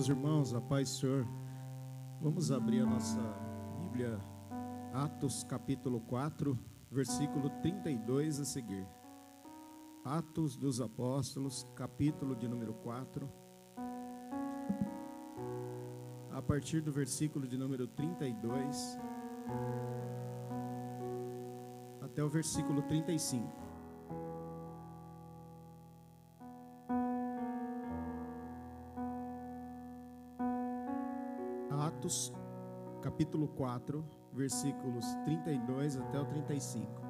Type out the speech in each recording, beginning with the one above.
Meus irmãos, a paz Senhor, vamos abrir a nossa Bíblia, Atos capítulo 4, versículo 32 a seguir. Atos dos Apóstolos, capítulo de número 4, a partir do versículo de número 32 até o versículo 35. Atos, capítulo 4, versículos 32 até o 35.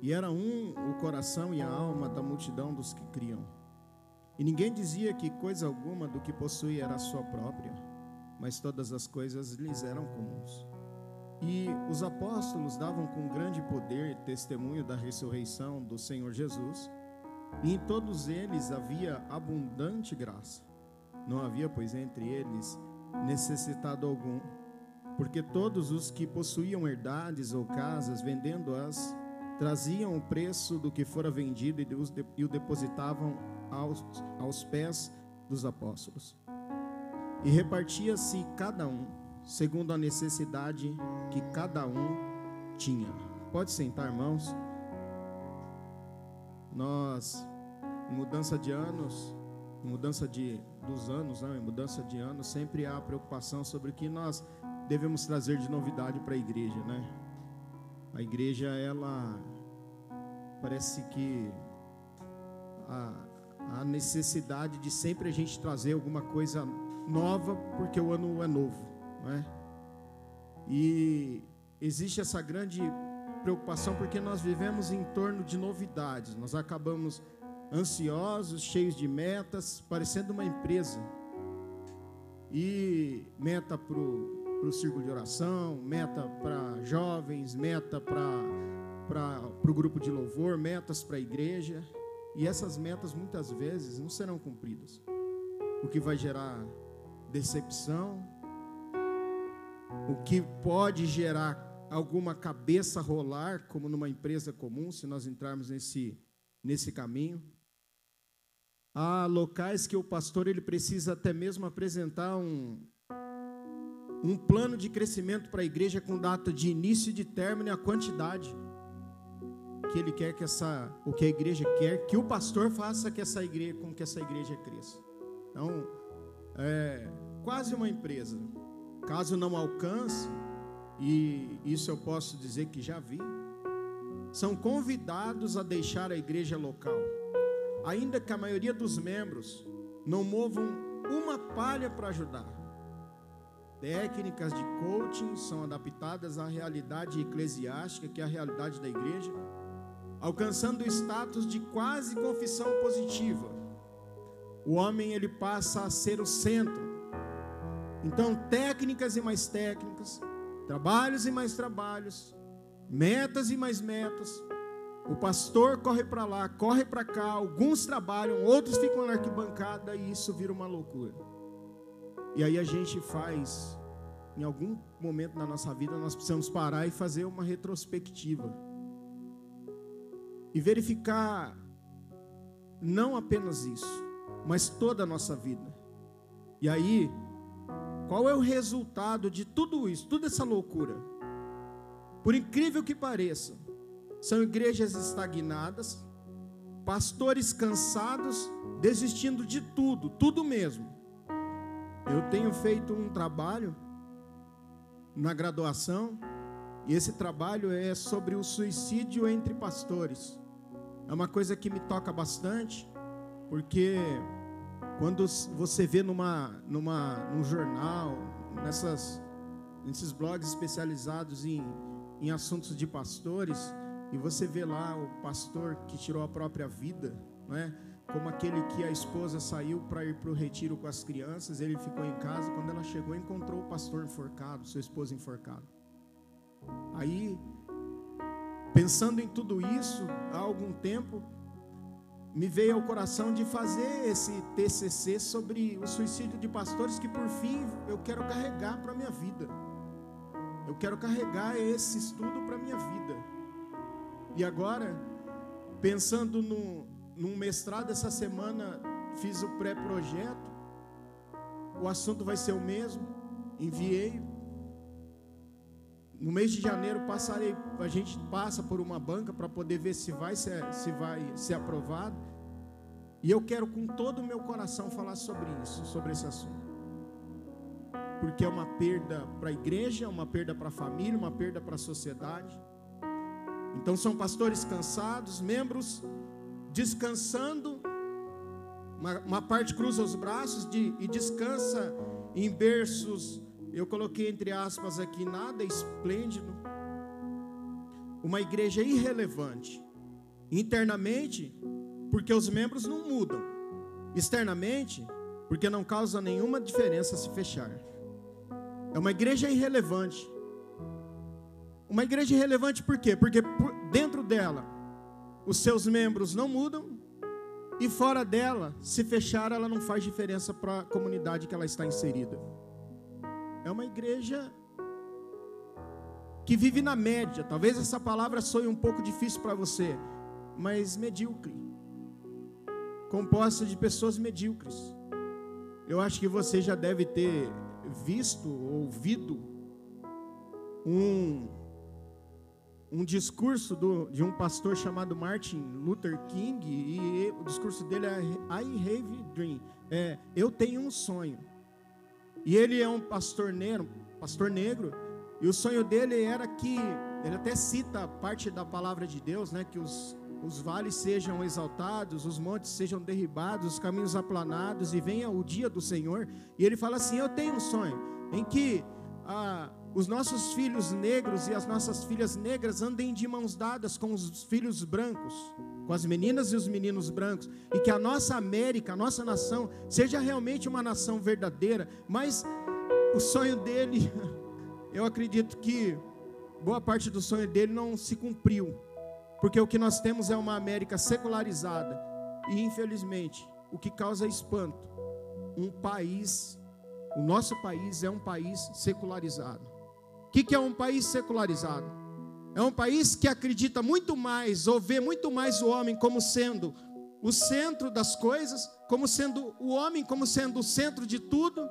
E era um o coração e a alma da multidão dos que criam. E ninguém dizia que coisa alguma do que possuía era sua própria, mas todas as coisas lhes eram comuns. E os apóstolos davam com grande poder testemunho da ressurreição do Senhor Jesus, e em todos eles havia abundante graça. Não havia, pois, entre eles necessitado algum, porque todos os que possuíam herdades ou casas, vendendo-as, traziam o preço do que fora vendido e o depositavam aos, aos pés dos apóstolos. E repartia-se cada um, segundo a necessidade que cada um tinha. Pode sentar, irmãos. Nós, mudança de anos, mudança de, dos anos, né, mudança de anos, sempre há preocupação sobre o que nós devemos trazer de novidade para a igreja, né? A igreja, ela parece que a, a necessidade de sempre a gente trazer alguma coisa nova, porque o ano é novo, né? E existe essa grande preocupação porque nós vivemos em torno de novidades. Nós acabamos ansiosos, cheios de metas, parecendo uma empresa. E meta para o círculo de oração, meta para jovens, meta para o grupo de louvor, metas para a igreja. E essas metas muitas vezes não serão cumpridas, o que vai gerar decepção, o que pode gerar alguma cabeça rolar, como numa empresa comum, se nós entrarmos nesse, nesse caminho. Há locais que o pastor ele precisa até mesmo apresentar um, um plano de crescimento para a igreja com data de início e de término e a quantidade que ele quer que essa, o que a igreja quer, que o pastor faça que essa igreja, com que essa igreja cresça. Então, é quase uma empresa. Caso não alcance, e isso eu posso dizer que já vi, são convidados a deixar a igreja local ainda que a maioria dos membros não movam uma palha para ajudar. Técnicas de coaching são adaptadas à realidade eclesiástica, que é a realidade da igreja, alcançando o status de quase confissão positiva. O homem ele passa a ser o centro. Então, técnicas e mais técnicas, trabalhos e mais trabalhos, metas e mais metas, o pastor corre para lá, corre para cá, alguns trabalham, outros ficam na arquibancada e isso vira uma loucura. E aí a gente faz, em algum momento na nossa vida, nós precisamos parar e fazer uma retrospectiva. E verificar não apenas isso, mas toda a nossa vida. E aí, qual é o resultado de tudo isso, toda essa loucura? Por incrível que pareça, são igrejas estagnadas, pastores cansados, desistindo de tudo, tudo mesmo. Eu tenho feito um trabalho na graduação, e esse trabalho é sobre o suicídio entre pastores. É uma coisa que me toca bastante, porque quando você vê numa, numa, num jornal, nessas, nesses blogs especializados em, em assuntos de pastores, e você vê lá o pastor que tirou a própria vida, não é? Como aquele que a esposa saiu para ir para o retiro com as crianças, ele ficou em casa. Quando ela chegou, encontrou o pastor enforcado, sua esposa enforcada. Aí, pensando em tudo isso, há algum tempo, me veio ao coração de fazer esse TCC sobre o suicídio de pastores que por fim eu quero carregar para minha vida. Eu quero carregar esse estudo para minha vida. E agora, pensando no, num mestrado essa semana, fiz o pré-projeto. o assunto vai ser o mesmo. Enviei. No mês de janeiro passarei, a gente passa por uma banca para poder ver se vai ser, se vai ser aprovado. E eu quero com todo o meu coração falar sobre isso, sobre esse assunto. Porque é uma perda para a igreja, uma perda para a família, uma perda para a sociedade. Então são pastores cansados, membros descansando, uma, uma parte cruza os braços de, e descansa em berços, eu coloquei entre aspas aqui, nada esplêndido. Uma igreja irrelevante, internamente, porque os membros não mudam, externamente, porque não causa nenhuma diferença se fechar. É uma igreja irrelevante. Uma igreja irrelevante por quê? Porque dentro dela os seus membros não mudam e fora dela, se fechar, ela não faz diferença para a comunidade que ela está inserida. É uma igreja que vive na média. Talvez essa palavra soe um pouco difícil para você, mas medíocre. Composta de pessoas medíocres. Eu acho que você já deve ter visto, ouvido um um discurso do, de um pastor chamado Martin Luther King, e o discurso dele é I have a dream, é, eu tenho um sonho. E ele é um pastor negro, pastor negro, e o sonho dele era que, ele até cita parte da palavra de Deus, né, que os, os vales sejam exaltados, os montes sejam derribados, os caminhos aplanados, e venha o dia do Senhor. E ele fala assim: Eu tenho um sonho, em que a os nossos filhos negros e as nossas filhas negras andem de mãos dadas com os filhos brancos, com as meninas e os meninos brancos, e que a nossa América, a nossa nação, seja realmente uma nação verdadeira. Mas o sonho dele, eu acredito que boa parte do sonho dele não se cumpriu, porque o que nós temos é uma América secularizada, e infelizmente, o que causa espanto, um país, o nosso país é um país secularizado. Que, que é um país secularizado? É um país que acredita muito mais, ou vê muito mais o homem como sendo o centro das coisas, como sendo o homem, como sendo o centro de tudo,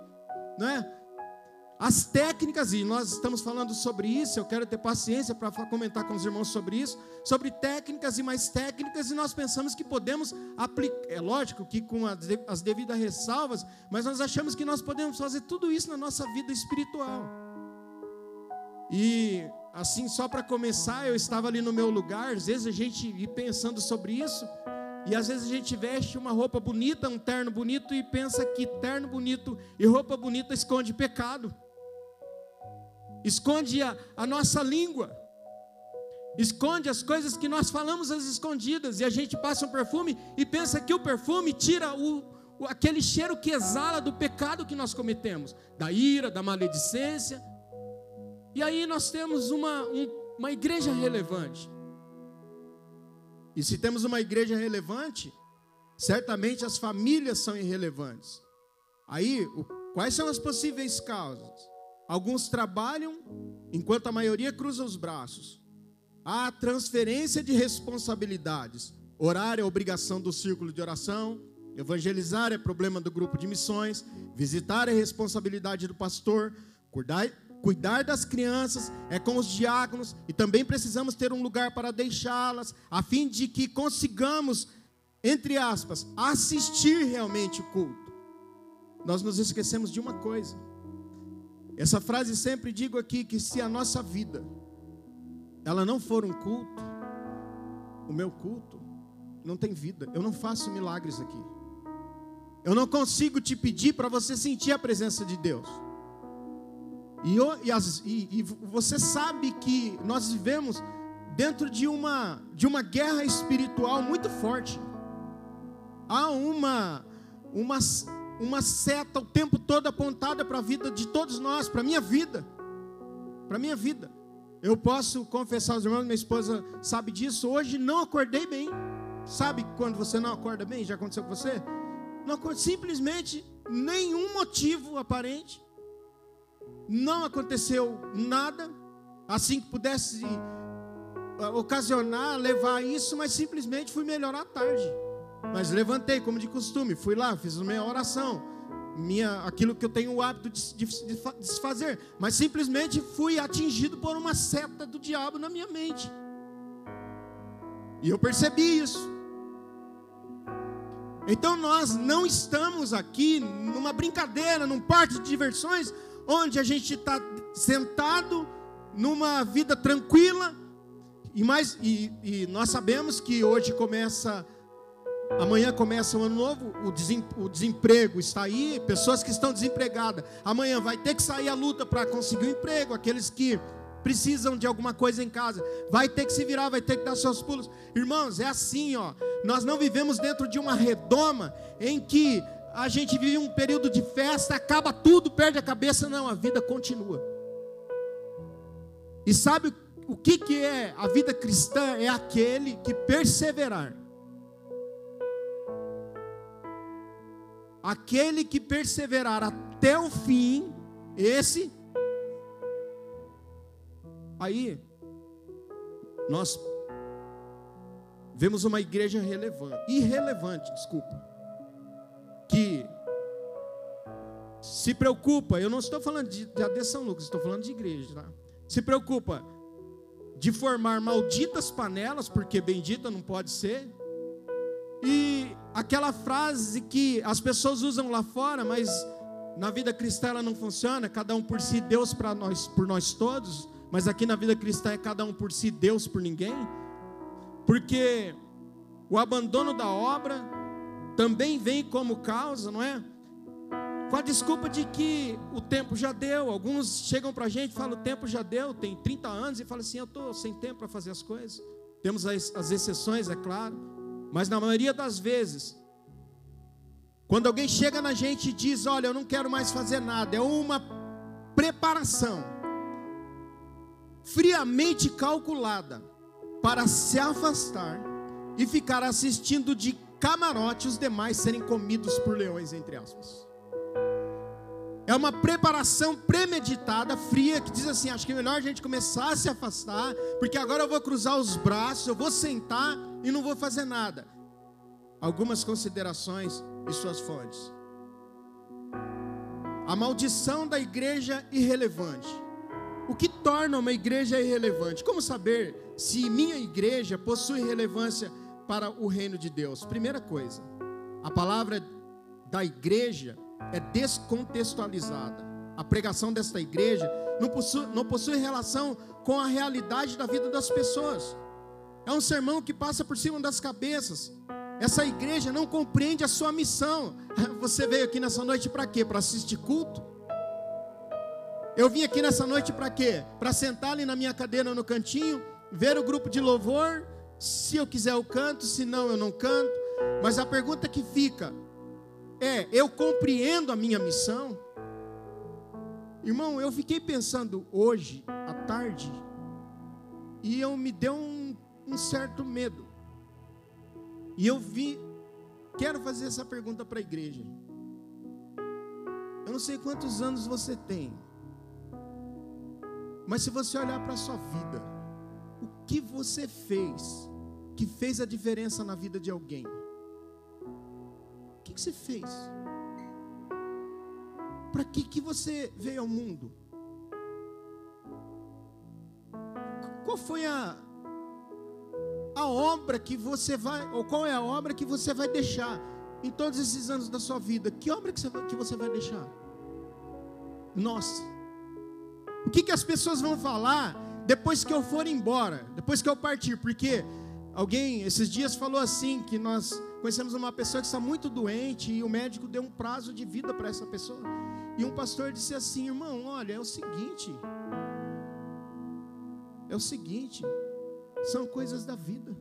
não é? As técnicas, e nós estamos falando sobre isso, eu quero ter paciência para comentar com os irmãos sobre isso, sobre técnicas e mais técnicas, e nós pensamos que podemos aplicar, é lógico que com as devidas ressalvas, mas nós achamos que nós podemos fazer tudo isso na nossa vida espiritual. E assim, só para começar, eu estava ali no meu lugar, às vezes a gente ir pensando sobre isso, e às vezes a gente veste uma roupa bonita, um terno bonito, e pensa que terno bonito e roupa bonita esconde pecado, esconde a, a nossa língua, esconde as coisas que nós falamos às escondidas, e a gente passa um perfume e pensa que o perfume tira o, aquele cheiro que exala do pecado que nós cometemos, da ira, da maledicência. E aí nós temos uma, um, uma igreja relevante. E se temos uma igreja relevante, certamente as famílias são irrelevantes. Aí, o, quais são as possíveis causas? Alguns trabalham, enquanto a maioria cruza os braços. Há transferência de responsabilidades. Orar é obrigação do círculo de oração, evangelizar é problema do grupo de missões, visitar é responsabilidade do pastor, cuidar, Cuidar das crianças é com os diáconos e também precisamos ter um lugar para deixá-las, a fim de que consigamos, entre aspas, assistir realmente o culto. Nós nos esquecemos de uma coisa. Essa frase sempre digo aqui que se a nossa vida ela não for um culto, o meu culto não tem vida. Eu não faço milagres aqui. Eu não consigo te pedir para você sentir a presença de Deus. E, e, e, você sabe que nós vivemos dentro de uma, de uma guerra espiritual muito forte. Há uma, uma, uma seta o tempo todo apontada para a vida de todos nós, para a minha vida. Para a minha vida. Eu posso confessar aos irmãos, minha esposa sabe disso. Hoje não acordei bem. Sabe quando você não acorda bem? Já aconteceu com você? Não, simplesmente nenhum motivo aparente não aconteceu nada, assim que pudesse ah, ocasionar, levar isso, mas simplesmente fui melhorar à tarde. Mas levantei, como de costume, fui lá, fiz minha oração. minha, aquilo que eu tenho o hábito de, de, de, de fazer, mas simplesmente fui atingido por uma seta do diabo na minha mente. E eu percebi isso. Então nós não estamos aqui numa brincadeira, num parque de diversões, onde a gente está sentado numa vida tranquila, e, mais, e, e nós sabemos que hoje começa Amanhã começa o ano novo, o desemprego está aí, pessoas que estão desempregadas. Amanhã vai ter que sair a luta para conseguir um emprego, aqueles que precisam de alguma coisa em casa, vai ter que se virar, vai ter que dar seus pulos. Irmãos, é assim, ó. Nós não vivemos dentro de uma redoma em que a gente vive um período de festa, acaba tudo, perde a cabeça, não, a vida continua. E sabe o que, que é a vida cristã? É aquele que perseverar. Aquele que perseverar até o fim, esse Aí, nós vemos uma igreja relevante, irrelevante, desculpa, que se preocupa, eu não estou falando de, de São Lucas, estou falando de igreja, tá? se preocupa de formar malditas panelas, porque bendita não pode ser, e aquela frase que as pessoas usam lá fora, mas na vida cristã ela não funciona, cada um por si, Deus para nós, por nós todos mas aqui na vida cristã é cada um por si, Deus por ninguém. Porque o abandono da obra também vem como causa, não é? Com a desculpa de que o tempo já deu. Alguns chegam para a gente e falam: o tempo já deu, tem 30 anos, e falam assim: eu estou sem tempo para fazer as coisas. Temos as, as exceções, é claro, mas na maioria das vezes, quando alguém chega na gente e diz: Olha, eu não quero mais fazer nada, é uma preparação friamente calculada para se afastar e ficar assistindo de camarote os demais serem comidos por leões, entre aspas. É uma preparação premeditada, fria, que diz assim: acho que é melhor a gente começar a se afastar, porque agora eu vou cruzar os braços, eu vou sentar e não vou fazer nada. Algumas considerações e suas fontes. A maldição da igreja irrelevante. O que torna uma igreja irrelevante? Como saber se minha igreja possui relevância para o reino de Deus? Primeira coisa, a palavra da igreja é descontextualizada. A pregação desta igreja não possui, não possui relação com a realidade da vida das pessoas. É um sermão que passa por cima das cabeças. Essa igreja não compreende a sua missão. Você veio aqui nessa noite para quê? Para assistir culto? Eu vim aqui nessa noite para quê? Para sentar ali na minha cadeira no cantinho, ver o grupo de louvor. Se eu quiser eu canto, se não eu não canto. Mas a pergunta que fica é: eu compreendo a minha missão? Irmão, eu fiquei pensando hoje à tarde e eu me deu um, um certo medo. E eu vi, quero fazer essa pergunta para a igreja. Eu não sei quantos anos você tem. Mas se você olhar para a sua vida, o que você fez que fez a diferença na vida de alguém? O que, que você fez? Para que, que você veio ao mundo? Qual foi a, a obra que você vai, ou qual é a obra que você vai deixar em todos esses anos da sua vida? Que obra que você vai, que você vai deixar? Nossa. O que, que as pessoas vão falar depois que eu for embora, depois que eu partir? Porque alguém esses dias falou assim que nós conhecemos uma pessoa que está muito doente e o médico deu um prazo de vida para essa pessoa. E um pastor disse assim, irmão, olha, é o seguinte, é o seguinte, são coisas da vida.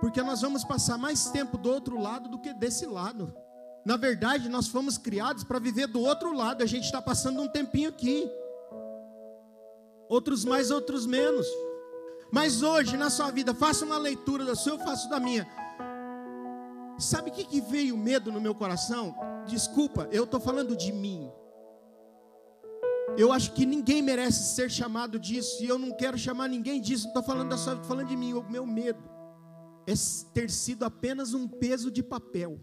Porque nós vamos passar mais tempo do outro lado do que desse lado. Na verdade, nós fomos criados para viver do outro lado. A gente está passando um tempinho aqui. Outros mais, outros menos. Mas hoje, na sua vida, faça uma leitura da sua, eu faço da minha. Sabe o que, que veio medo no meu coração? Desculpa, eu estou falando de mim. Eu acho que ninguém merece ser chamado disso. E eu não quero chamar ninguém disso. Não estou falando da sua estou falando de mim. O meu medo é ter sido apenas um peso de papel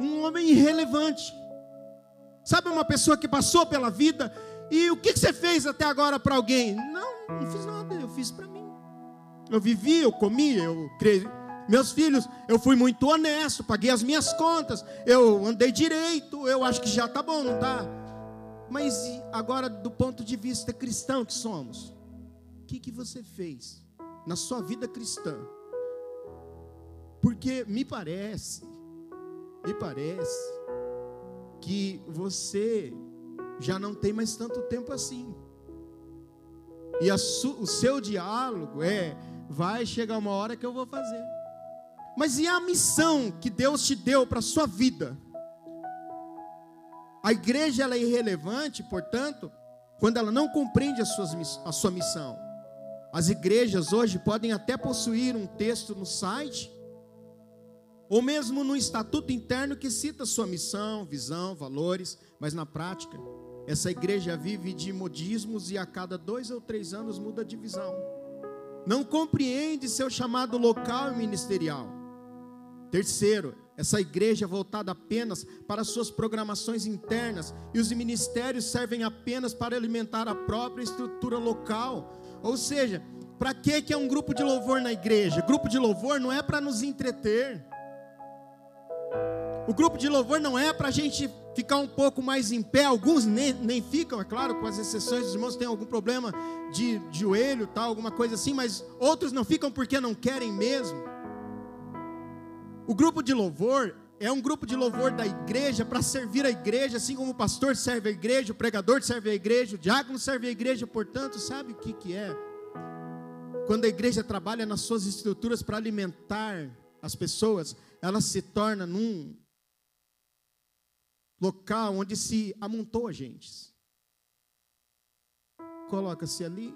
um homem irrelevante. Sabe uma pessoa que passou pela vida e o que você fez até agora para alguém? Não, não fiz nada, eu fiz para mim. Eu vivi, eu comi, eu criei meus filhos, eu fui muito honesto, paguei as minhas contas, eu andei direito, eu acho que já está bom, não está? Mas agora, do ponto de vista cristão que somos, o que, que você fez na sua vida cristã? Porque me parece, me parece que você já não tem mais tanto tempo assim. E o seu diálogo é: vai chegar uma hora que eu vou fazer. Mas e a missão que Deus te deu para a sua vida? A igreja é irrelevante, portanto, quando ela não compreende a sua, a sua missão. As igrejas hoje podem até possuir um texto no site, ou mesmo no estatuto interno que cita sua missão, visão, valores, mas na prática, essa igreja vive de modismos e a cada dois ou três anos muda de visão. Não compreende seu chamado local e ministerial Terceiro, essa igreja é voltada apenas para suas programações internas e os ministérios servem apenas para alimentar a própria estrutura local. Ou seja, para que que é um grupo de louvor na igreja? Grupo de louvor não é para nos entreter. O grupo de louvor não é para a gente ficar um pouco mais em pé. Alguns nem, nem ficam, é claro, com as exceções dos irmãos têm algum problema de, de joelho, tal, alguma coisa assim, mas outros não ficam porque não querem mesmo. O grupo de louvor é um grupo de louvor da igreja para servir a igreja, assim como o pastor serve a igreja, o pregador serve a igreja, o diácono serve a igreja, portanto, sabe o que, que é? Quando a igreja trabalha nas suas estruturas para alimentar as pessoas, ela se torna num local onde se amontou agentes. Coloca-se ali,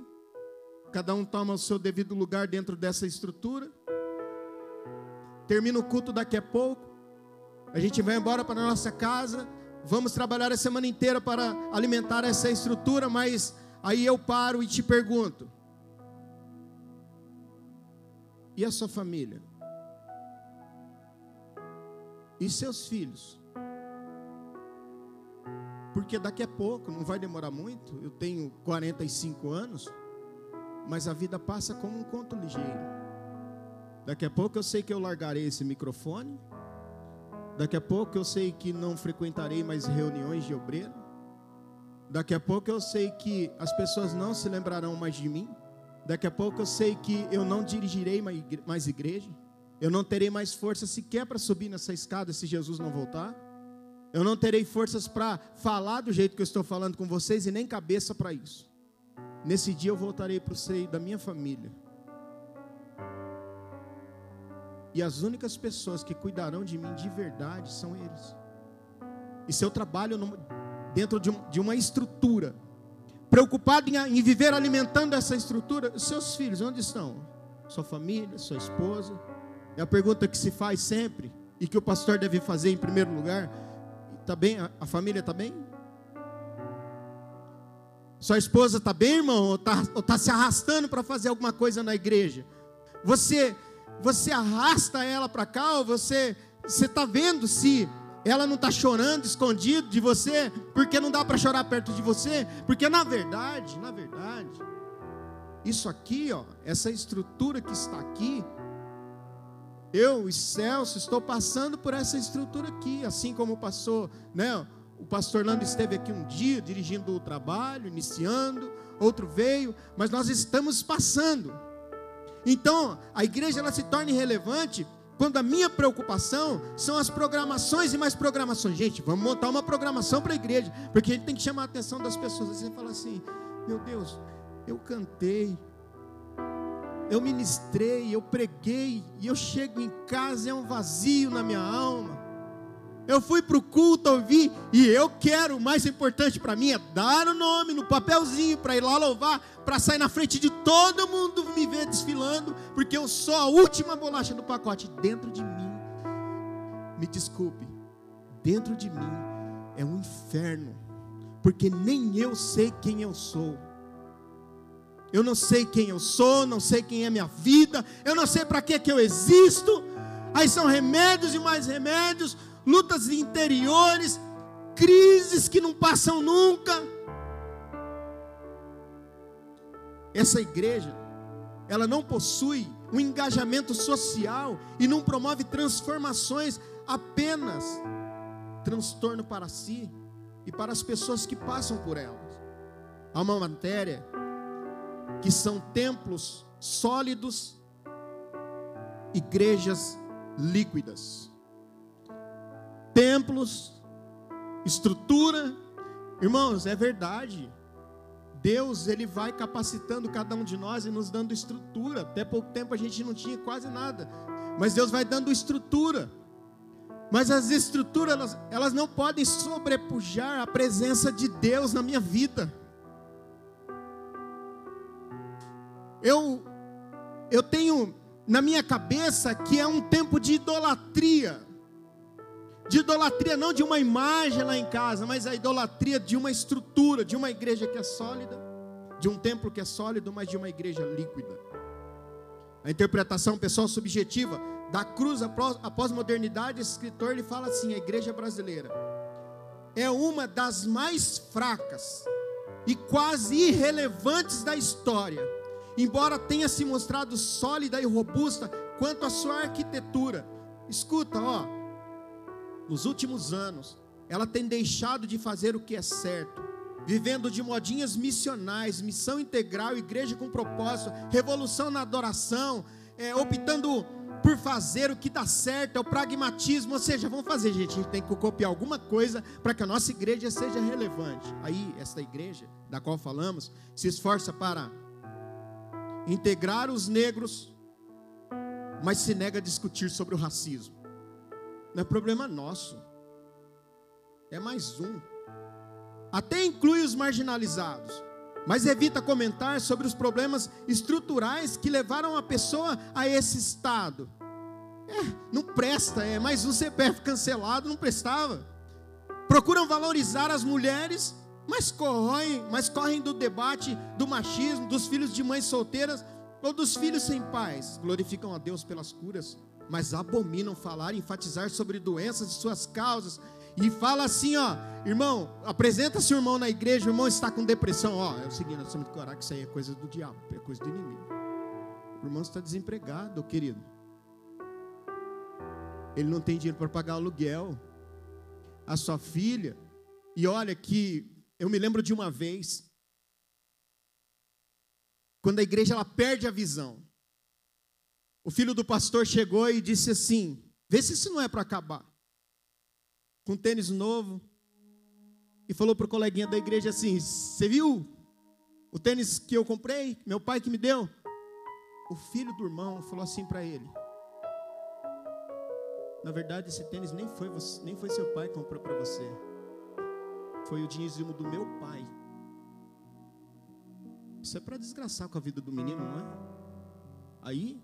cada um toma o seu devido lugar dentro dessa estrutura. Termina o culto daqui a pouco. A gente vai embora para a nossa casa. Vamos trabalhar a semana inteira para alimentar essa estrutura, mas aí eu paro e te pergunto: e a sua família? E seus filhos? Porque daqui a pouco, não vai demorar muito, eu tenho 45 anos, mas a vida passa como um conto ligeiro. Daqui a pouco eu sei que eu largarei esse microfone. Daqui a pouco eu sei que não frequentarei mais reuniões de obreiro. Daqui a pouco eu sei que as pessoas não se lembrarão mais de mim. Daqui a pouco eu sei que eu não dirigirei mais igreja. Eu não terei mais força sequer para subir nessa escada se Jesus não voltar. Eu não terei forças para falar do jeito que eu estou falando com vocês e nem cabeça para isso. Nesse dia eu voltarei para o seio da minha família E as únicas pessoas que cuidarão de mim de verdade são eles. E se eu trabalho dentro de, um, de uma estrutura, preocupado em, em viver alimentando essa estrutura, seus filhos, onde estão? Sua família, sua esposa? É a pergunta que se faz sempre e que o pastor deve fazer em primeiro lugar. Está bem? A, família está bem? Sua esposa está bem, irmão? Ou está tá se arrastando para fazer alguma coisa na igreja? Você você arrasta ela para cá, ou você está vendo se ela não está chorando escondido de você, porque não dá para chorar perto de você, porque na verdade, na verdade, isso aqui, ó, essa estrutura que está aqui, eu e Celso estou passando por essa estrutura aqui, assim como passou, né? O pastor Lando esteve aqui um dia dirigindo o trabalho, iniciando, outro veio, mas nós estamos passando. Então, a igreja ela se torna irrelevante quando a minha preocupação são as programações e mais programações. Gente, vamos montar uma programação para a igreja, porque a gente tem que chamar a atenção das pessoas. Você fala assim: meu Deus, eu cantei, eu ministrei, eu preguei, e eu chego em casa, é um vazio na minha alma. Eu fui para o culto ouvir e eu quero, o mais importante para mim é dar o nome no papelzinho para ir lá louvar, para sair na frente de todo mundo me ver desfilando, porque eu sou a última bolacha do pacote dentro de mim. Me desculpe, dentro de mim é um inferno, porque nem eu sei quem eu sou. Eu não sei quem eu sou, não sei quem é minha vida, eu não sei para que que eu existo. Aí são remédios e mais remédios, lutas interiores, crises que não passam nunca. Essa igreja, ela não possui um engajamento social e não promove transformações, apenas transtorno para si e para as pessoas que passam por elas. Há uma matéria que são templos sólidos, igrejas líquidas. Templos, estrutura, irmãos, é verdade. Deus, ele vai capacitando cada um de nós e nos dando estrutura. Até pouco tempo a gente não tinha quase nada, mas Deus vai dando estrutura. Mas as estruturas, elas, elas não podem sobrepujar a presença de Deus na minha vida. Eu, eu tenho na minha cabeça que é um tempo de idolatria. De idolatria não de uma imagem lá em casa, mas a idolatria de uma estrutura, de uma igreja que é sólida, de um templo que é sólido, mas de uma igreja líquida. A interpretação pessoal subjetiva da cruz após modernidade, esse escritor ele fala assim: a igreja brasileira é uma das mais fracas e quase irrelevantes da história embora tenha se mostrado sólida e robusta quanto à sua arquitetura. Escuta, ó, nos últimos anos, ela tem deixado de fazer o que é certo, vivendo de modinhas missionais, missão integral, igreja com propósito, revolução na adoração, é, optando por fazer o que dá certo, é o pragmatismo, ou seja, vamos fazer, gente, a gente tem que copiar alguma coisa para que a nossa igreja seja relevante. Aí, essa igreja da qual falamos se esforça para integrar os negros, mas se nega a discutir sobre o racismo. Não é problema nosso, é mais um. Até inclui os marginalizados, mas evita comentar sobre os problemas estruturais que levaram a pessoa a esse estado. É, não presta, é mais um CPF cancelado, não prestava. Procuram valorizar as mulheres mas correm, mas correm do debate do machismo, dos filhos de mães solteiras ou dos filhos sem pais. Glorificam a Deus pelas curas, mas abominam falar enfatizar sobre doenças e suas causas. E fala assim, ó, irmão, apresenta seu irmão na igreja, o irmão está com depressão, ó, é o seguinte, nós temos que orar que isso aí é coisa do diabo, é coisa do inimigo. O irmão está desempregado, querido. Ele não tem dinheiro para pagar aluguel. A sua filha, e olha que eu me lembro de uma vez, quando a igreja ela perde a visão. O filho do pastor chegou e disse assim: Vê se isso não é para acabar. Com tênis novo. E falou para o coleguinha da igreja assim: Você viu o tênis que eu comprei? Meu pai que me deu? O filho do irmão falou assim para ele: Na verdade, esse tênis nem foi, você, nem foi seu pai que comprou para você foi o dízimo do meu pai. Isso é para desgraçar com a vida do menino, não é? Aí,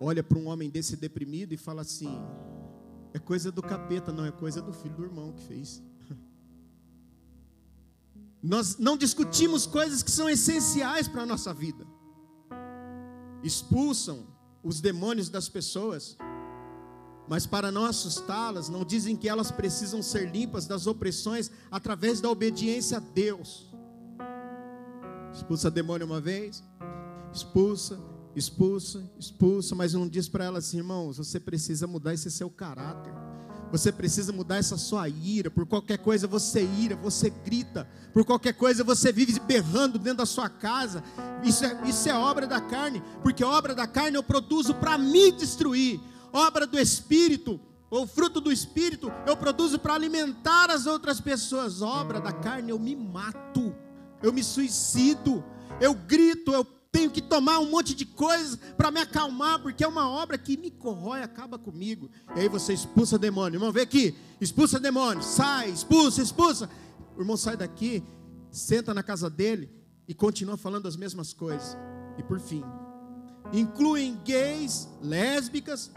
olha para um homem desse deprimido e fala assim: é coisa do capeta, não é coisa do filho do irmão que fez. Nós não discutimos coisas que são essenciais para a nossa vida. Expulsam os demônios das pessoas mas para não assustá-las, não dizem que elas precisam ser limpas das opressões através da obediência a Deus. Expulsa demônio uma vez, expulsa, expulsa, expulsa, mas não diz para elas assim, irmãos, você precisa mudar esse seu caráter. Você precisa mudar essa sua ira. Por qualquer coisa você ira, você grita. Por qualquer coisa você vive berrando dentro da sua casa. Isso é, isso é obra da carne. Porque obra da carne eu produzo para me destruir obra do Espírito, ou fruto do Espírito, eu produzo para alimentar as outras pessoas. Obra da carne, eu me mato, eu me suicido, eu grito, eu tenho que tomar um monte de coisas para me acalmar, porque é uma obra que me corrói, acaba comigo. E aí você expulsa demônio. Irmão, vem aqui, expulsa demônio, sai, expulsa, expulsa. O irmão sai daqui, senta na casa dele e continua falando as mesmas coisas. E por fim, incluem gays, lésbicas,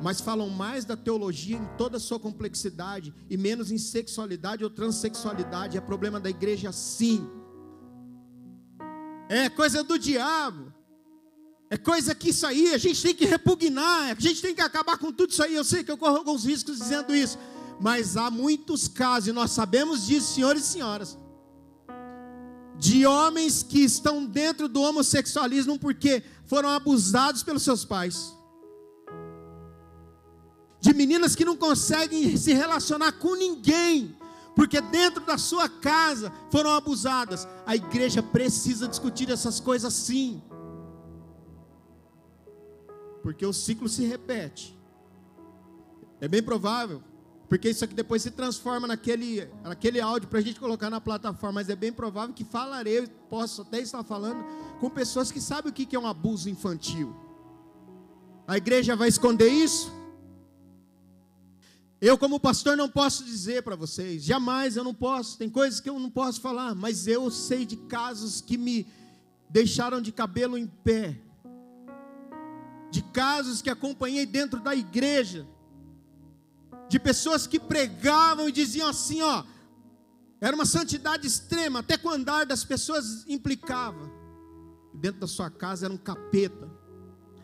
mas falam mais da teologia em toda a sua complexidade e menos em sexualidade ou transexualidade. É problema da igreja, sim. É coisa do diabo. É coisa que isso aí a gente tem que repugnar, a gente tem que acabar com tudo isso aí. Eu sei que eu corro alguns riscos dizendo isso, mas há muitos casos, e nós sabemos disso, senhores e senhoras, de homens que estão dentro do homossexualismo porque foram abusados pelos seus pais. De meninas que não conseguem se relacionar com ninguém, porque dentro da sua casa foram abusadas. A igreja precisa discutir essas coisas sim. Porque o ciclo se repete. É bem provável porque isso aqui depois se transforma naquele, naquele áudio para a gente colocar na plataforma. Mas é bem provável que falarei, posso até estar falando com pessoas que sabem o que é um abuso infantil. A igreja vai esconder isso? Eu, como pastor, não posso dizer para vocês, jamais eu não posso, tem coisas que eu não posso falar, mas eu sei de casos que me deixaram de cabelo em pé, de casos que acompanhei dentro da igreja, de pessoas que pregavam e diziam assim, ó, era uma santidade extrema, até com o andar das pessoas implicava. Dentro da sua casa era um capeta,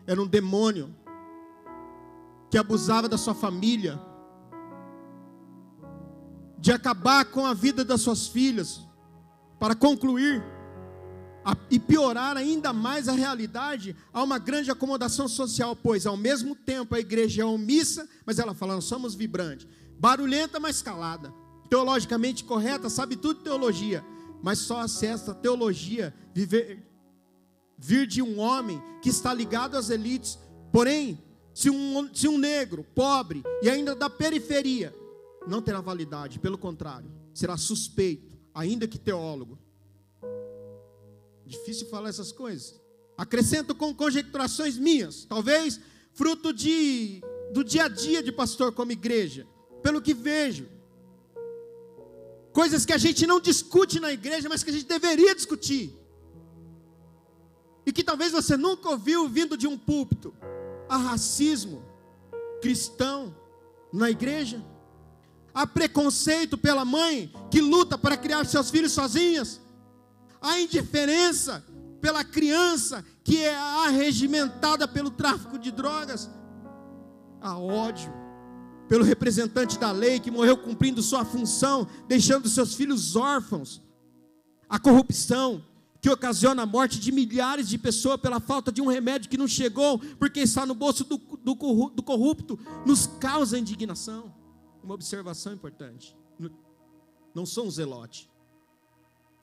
era um demônio que abusava da sua família, de acabar com a vida das suas filhas, para concluir a, e piorar ainda mais a realidade, há uma grande acomodação social, pois ao mesmo tempo a igreja é omissa, mas ela fala, nós somos vibrantes, barulhenta, mas calada, teologicamente correta, sabe tudo de teologia, mas só acessa a teologia viver, vir de um homem que está ligado às elites, porém, se um, se um negro, pobre e ainda da periferia, não terá validade, pelo contrário, será suspeito, ainda que teólogo. Difícil falar essas coisas. Acrescento com conjecturações minhas, talvez fruto de do dia a dia de pastor como igreja, pelo que vejo. Coisas que a gente não discute na igreja, mas que a gente deveria discutir. E que talvez você nunca ouviu vindo de um púlpito. Há racismo cristão na igreja. Há preconceito pela mãe que luta para criar seus filhos sozinhas? A indiferença pela criança que é arregimentada pelo tráfico de drogas, a ódio pelo representante da lei que morreu cumprindo sua função, deixando seus filhos órfãos, a corrupção que ocasiona a morte de milhares de pessoas pela falta de um remédio que não chegou, porque está no bolso do, do, do corrupto, nos causa indignação. Uma observação importante: não sou um zelote,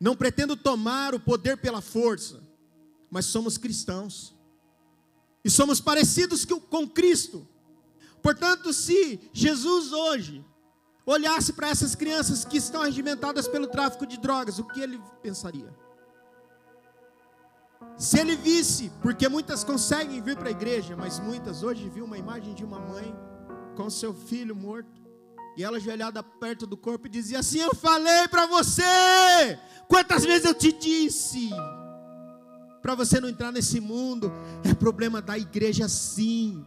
não pretendo tomar o poder pela força, mas somos cristãos. E somos parecidos com Cristo. Portanto, se Jesus hoje olhasse para essas crianças que estão regimentadas pelo tráfico de drogas, o que ele pensaria? Se ele visse, porque muitas conseguem vir para a igreja, mas muitas hoje viu uma imagem de uma mãe com seu filho morto, e ela ajoelhada perto do corpo e dizia assim: Eu falei para você, Quantas vezes eu te disse? Para você não entrar nesse mundo, é problema da igreja sim.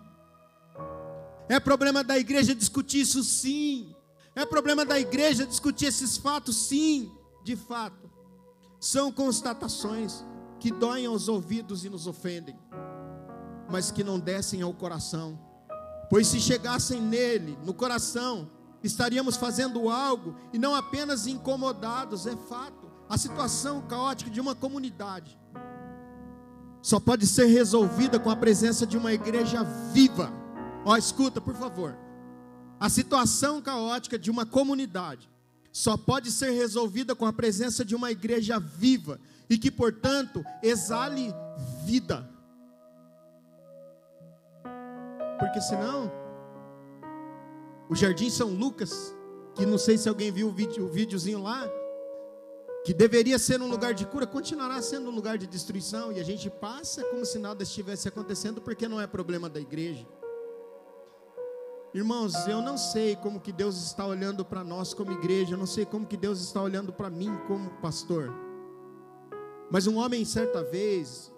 É problema da igreja discutir isso sim. É problema da igreja discutir esses fatos sim. De fato, são constatações que doem aos ouvidos e nos ofendem, mas que não descem ao coração. Pois se chegassem nele, no coração, estaríamos fazendo algo e não apenas incomodados, é fato a situação caótica de uma comunidade só pode ser resolvida com a presença de uma igreja viva. Ó, escuta, por favor. A situação caótica de uma comunidade só pode ser resolvida com a presença de uma igreja viva e que, portanto, exale vida. Porque senão, o Jardim São Lucas, que não sei se alguém viu o, vídeo, o videozinho lá, que deveria ser um lugar de cura, continuará sendo um lugar de destruição, e a gente passa como se nada estivesse acontecendo, porque não é problema da igreja. Irmãos, eu não sei como que Deus está olhando para nós como igreja, eu não sei como que Deus está olhando para mim como pastor. Mas um homem certa vez,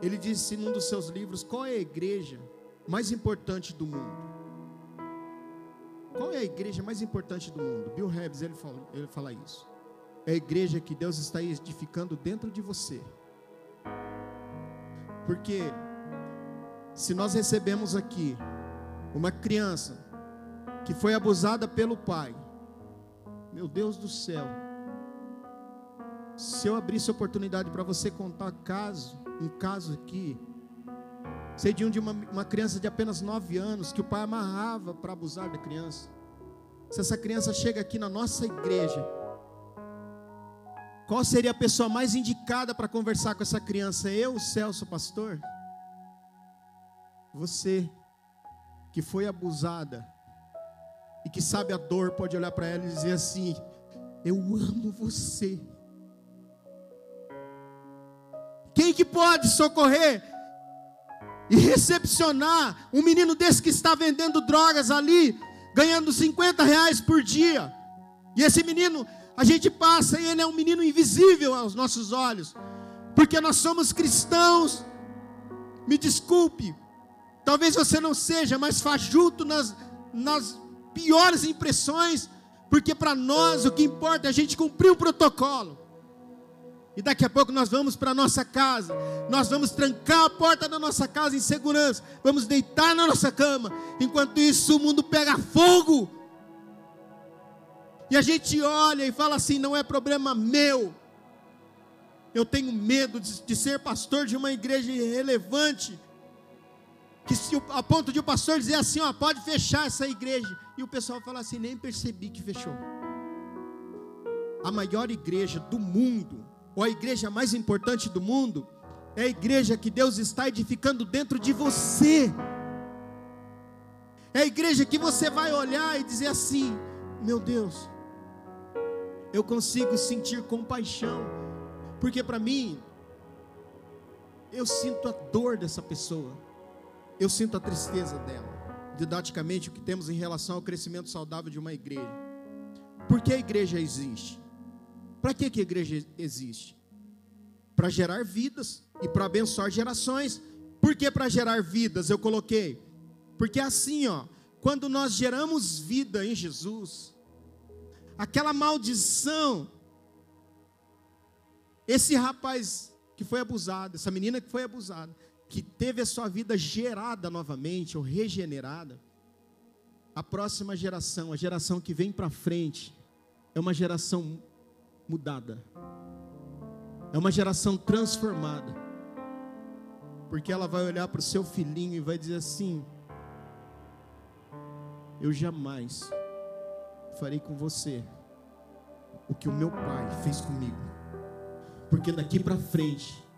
ele disse num dos seus livros, qual é a igreja mais importante do mundo? Qual é a igreja mais importante do mundo? Bill Hebb, ele fala, ele fala isso é a igreja que Deus está edificando dentro de você. Porque se nós recebemos aqui uma criança que foi abusada pelo pai, meu Deus do céu, se eu abrisse oportunidade para você contar caso, um caso aqui, sei de um de uma, uma criança de apenas 9 anos que o pai amarrava para abusar da criança. Se essa criança chega aqui na nossa igreja, qual seria a pessoa mais indicada para conversar com essa criança? Eu, Celso, pastor? Você que foi abusada e que sabe a dor, pode olhar para ela e dizer assim: Eu amo você. Quem que pode socorrer e recepcionar um menino desse que está vendendo drogas ali, ganhando 50 reais por dia? E esse menino, a gente passa e ele é um menino invisível aos nossos olhos, porque nós somos cristãos. Me desculpe, Talvez você não seja mais fajuto nas, nas piores impressões, porque para nós o que importa é a gente cumprir o protocolo. E daqui a pouco nós vamos para nossa casa, nós vamos trancar a porta da nossa casa em segurança, vamos deitar na nossa cama, enquanto isso o mundo pega fogo. E a gente olha e fala assim: não é problema meu. Eu tenho medo de, de ser pastor de uma igreja irrelevante que se, a ponto de o pastor dizer assim, ó, pode fechar essa igreja. E o pessoal fala assim, nem percebi que fechou. A maior igreja do mundo, ou a igreja mais importante do mundo, é a igreja que Deus está edificando dentro de você. É a igreja que você vai olhar e dizer assim: meu Deus, eu consigo sentir compaixão, porque para mim, eu sinto a dor dessa pessoa eu sinto a tristeza dela. Didaticamente, o que temos em relação ao crescimento saudável de uma igreja. Por que a igreja existe? Para que, que a igreja existe? Para gerar vidas e para abençoar gerações. Por que para gerar vidas eu coloquei? Porque é assim, ó, quando nós geramos vida em Jesus, aquela maldição, esse rapaz que foi abusado, essa menina que foi abusada, que teve a sua vida gerada novamente ou regenerada, a próxima geração, a geração que vem para frente, é uma geração mudada, é uma geração transformada, porque ela vai olhar para o seu filhinho e vai dizer assim: Eu jamais farei com você o que o meu pai fez comigo, porque daqui para frente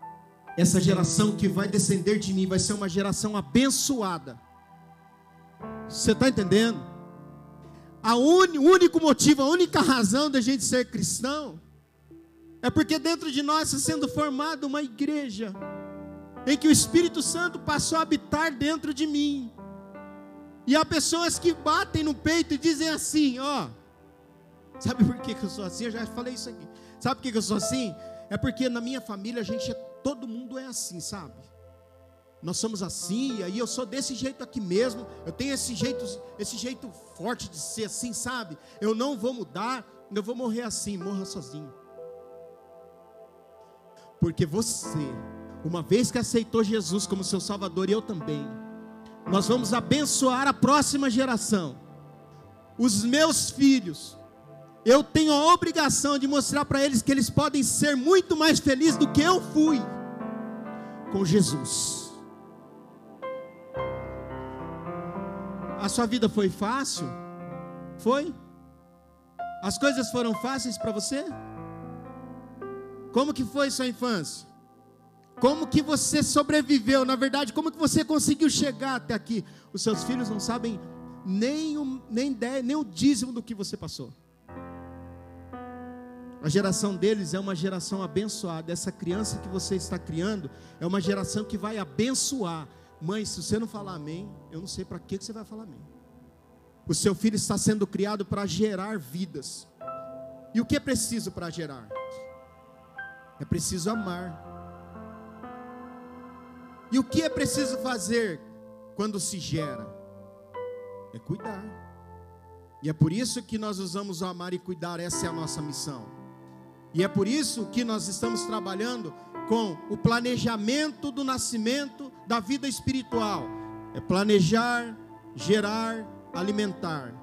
essa geração que vai descender de mim vai ser uma geração abençoada. Você está entendendo? A o único motivo, a única razão da gente ser cristão é porque dentro de nós está sendo formada uma igreja em que o Espírito Santo passou a habitar dentro de mim. E há pessoas que batem no peito e dizem assim: Ó, sabe por que, eu sou assim? Eu já falei isso aqui. Sabe por que, que eu sou assim? É porque na minha família a gente é todo mundo é assim, sabe? Nós somos assim, e aí eu sou desse jeito aqui mesmo. Eu tenho esse jeito, esse jeito forte de ser assim, sabe? Eu não vou mudar, eu vou morrer assim, morra sozinho. Porque você, uma vez que aceitou Jesus como seu Salvador, e eu também, nós vamos abençoar a próxima geração. Os meus filhos, eu tenho a obrigação de mostrar para eles que eles podem ser muito mais felizes do que eu fui com Jesus. A sua vida foi fácil? Foi? As coisas foram fáceis para você? Como que foi sua infância? Como que você sobreviveu? Na verdade, como que você conseguiu chegar até aqui? Os seus filhos não sabem nem o, nem, nem o dízimo do que você passou. A geração deles é uma geração abençoada. Essa criança que você está criando é uma geração que vai abençoar. Mãe, se você não falar amém, eu não sei para que você vai falar amém. O seu filho está sendo criado para gerar vidas. E o que é preciso para gerar? É preciso amar. E o que é preciso fazer quando se gera? É cuidar. E é por isso que nós usamos o amar e cuidar, essa é a nossa missão. E é por isso que nós estamos trabalhando com o planejamento do nascimento da vida espiritual é planejar, gerar, alimentar.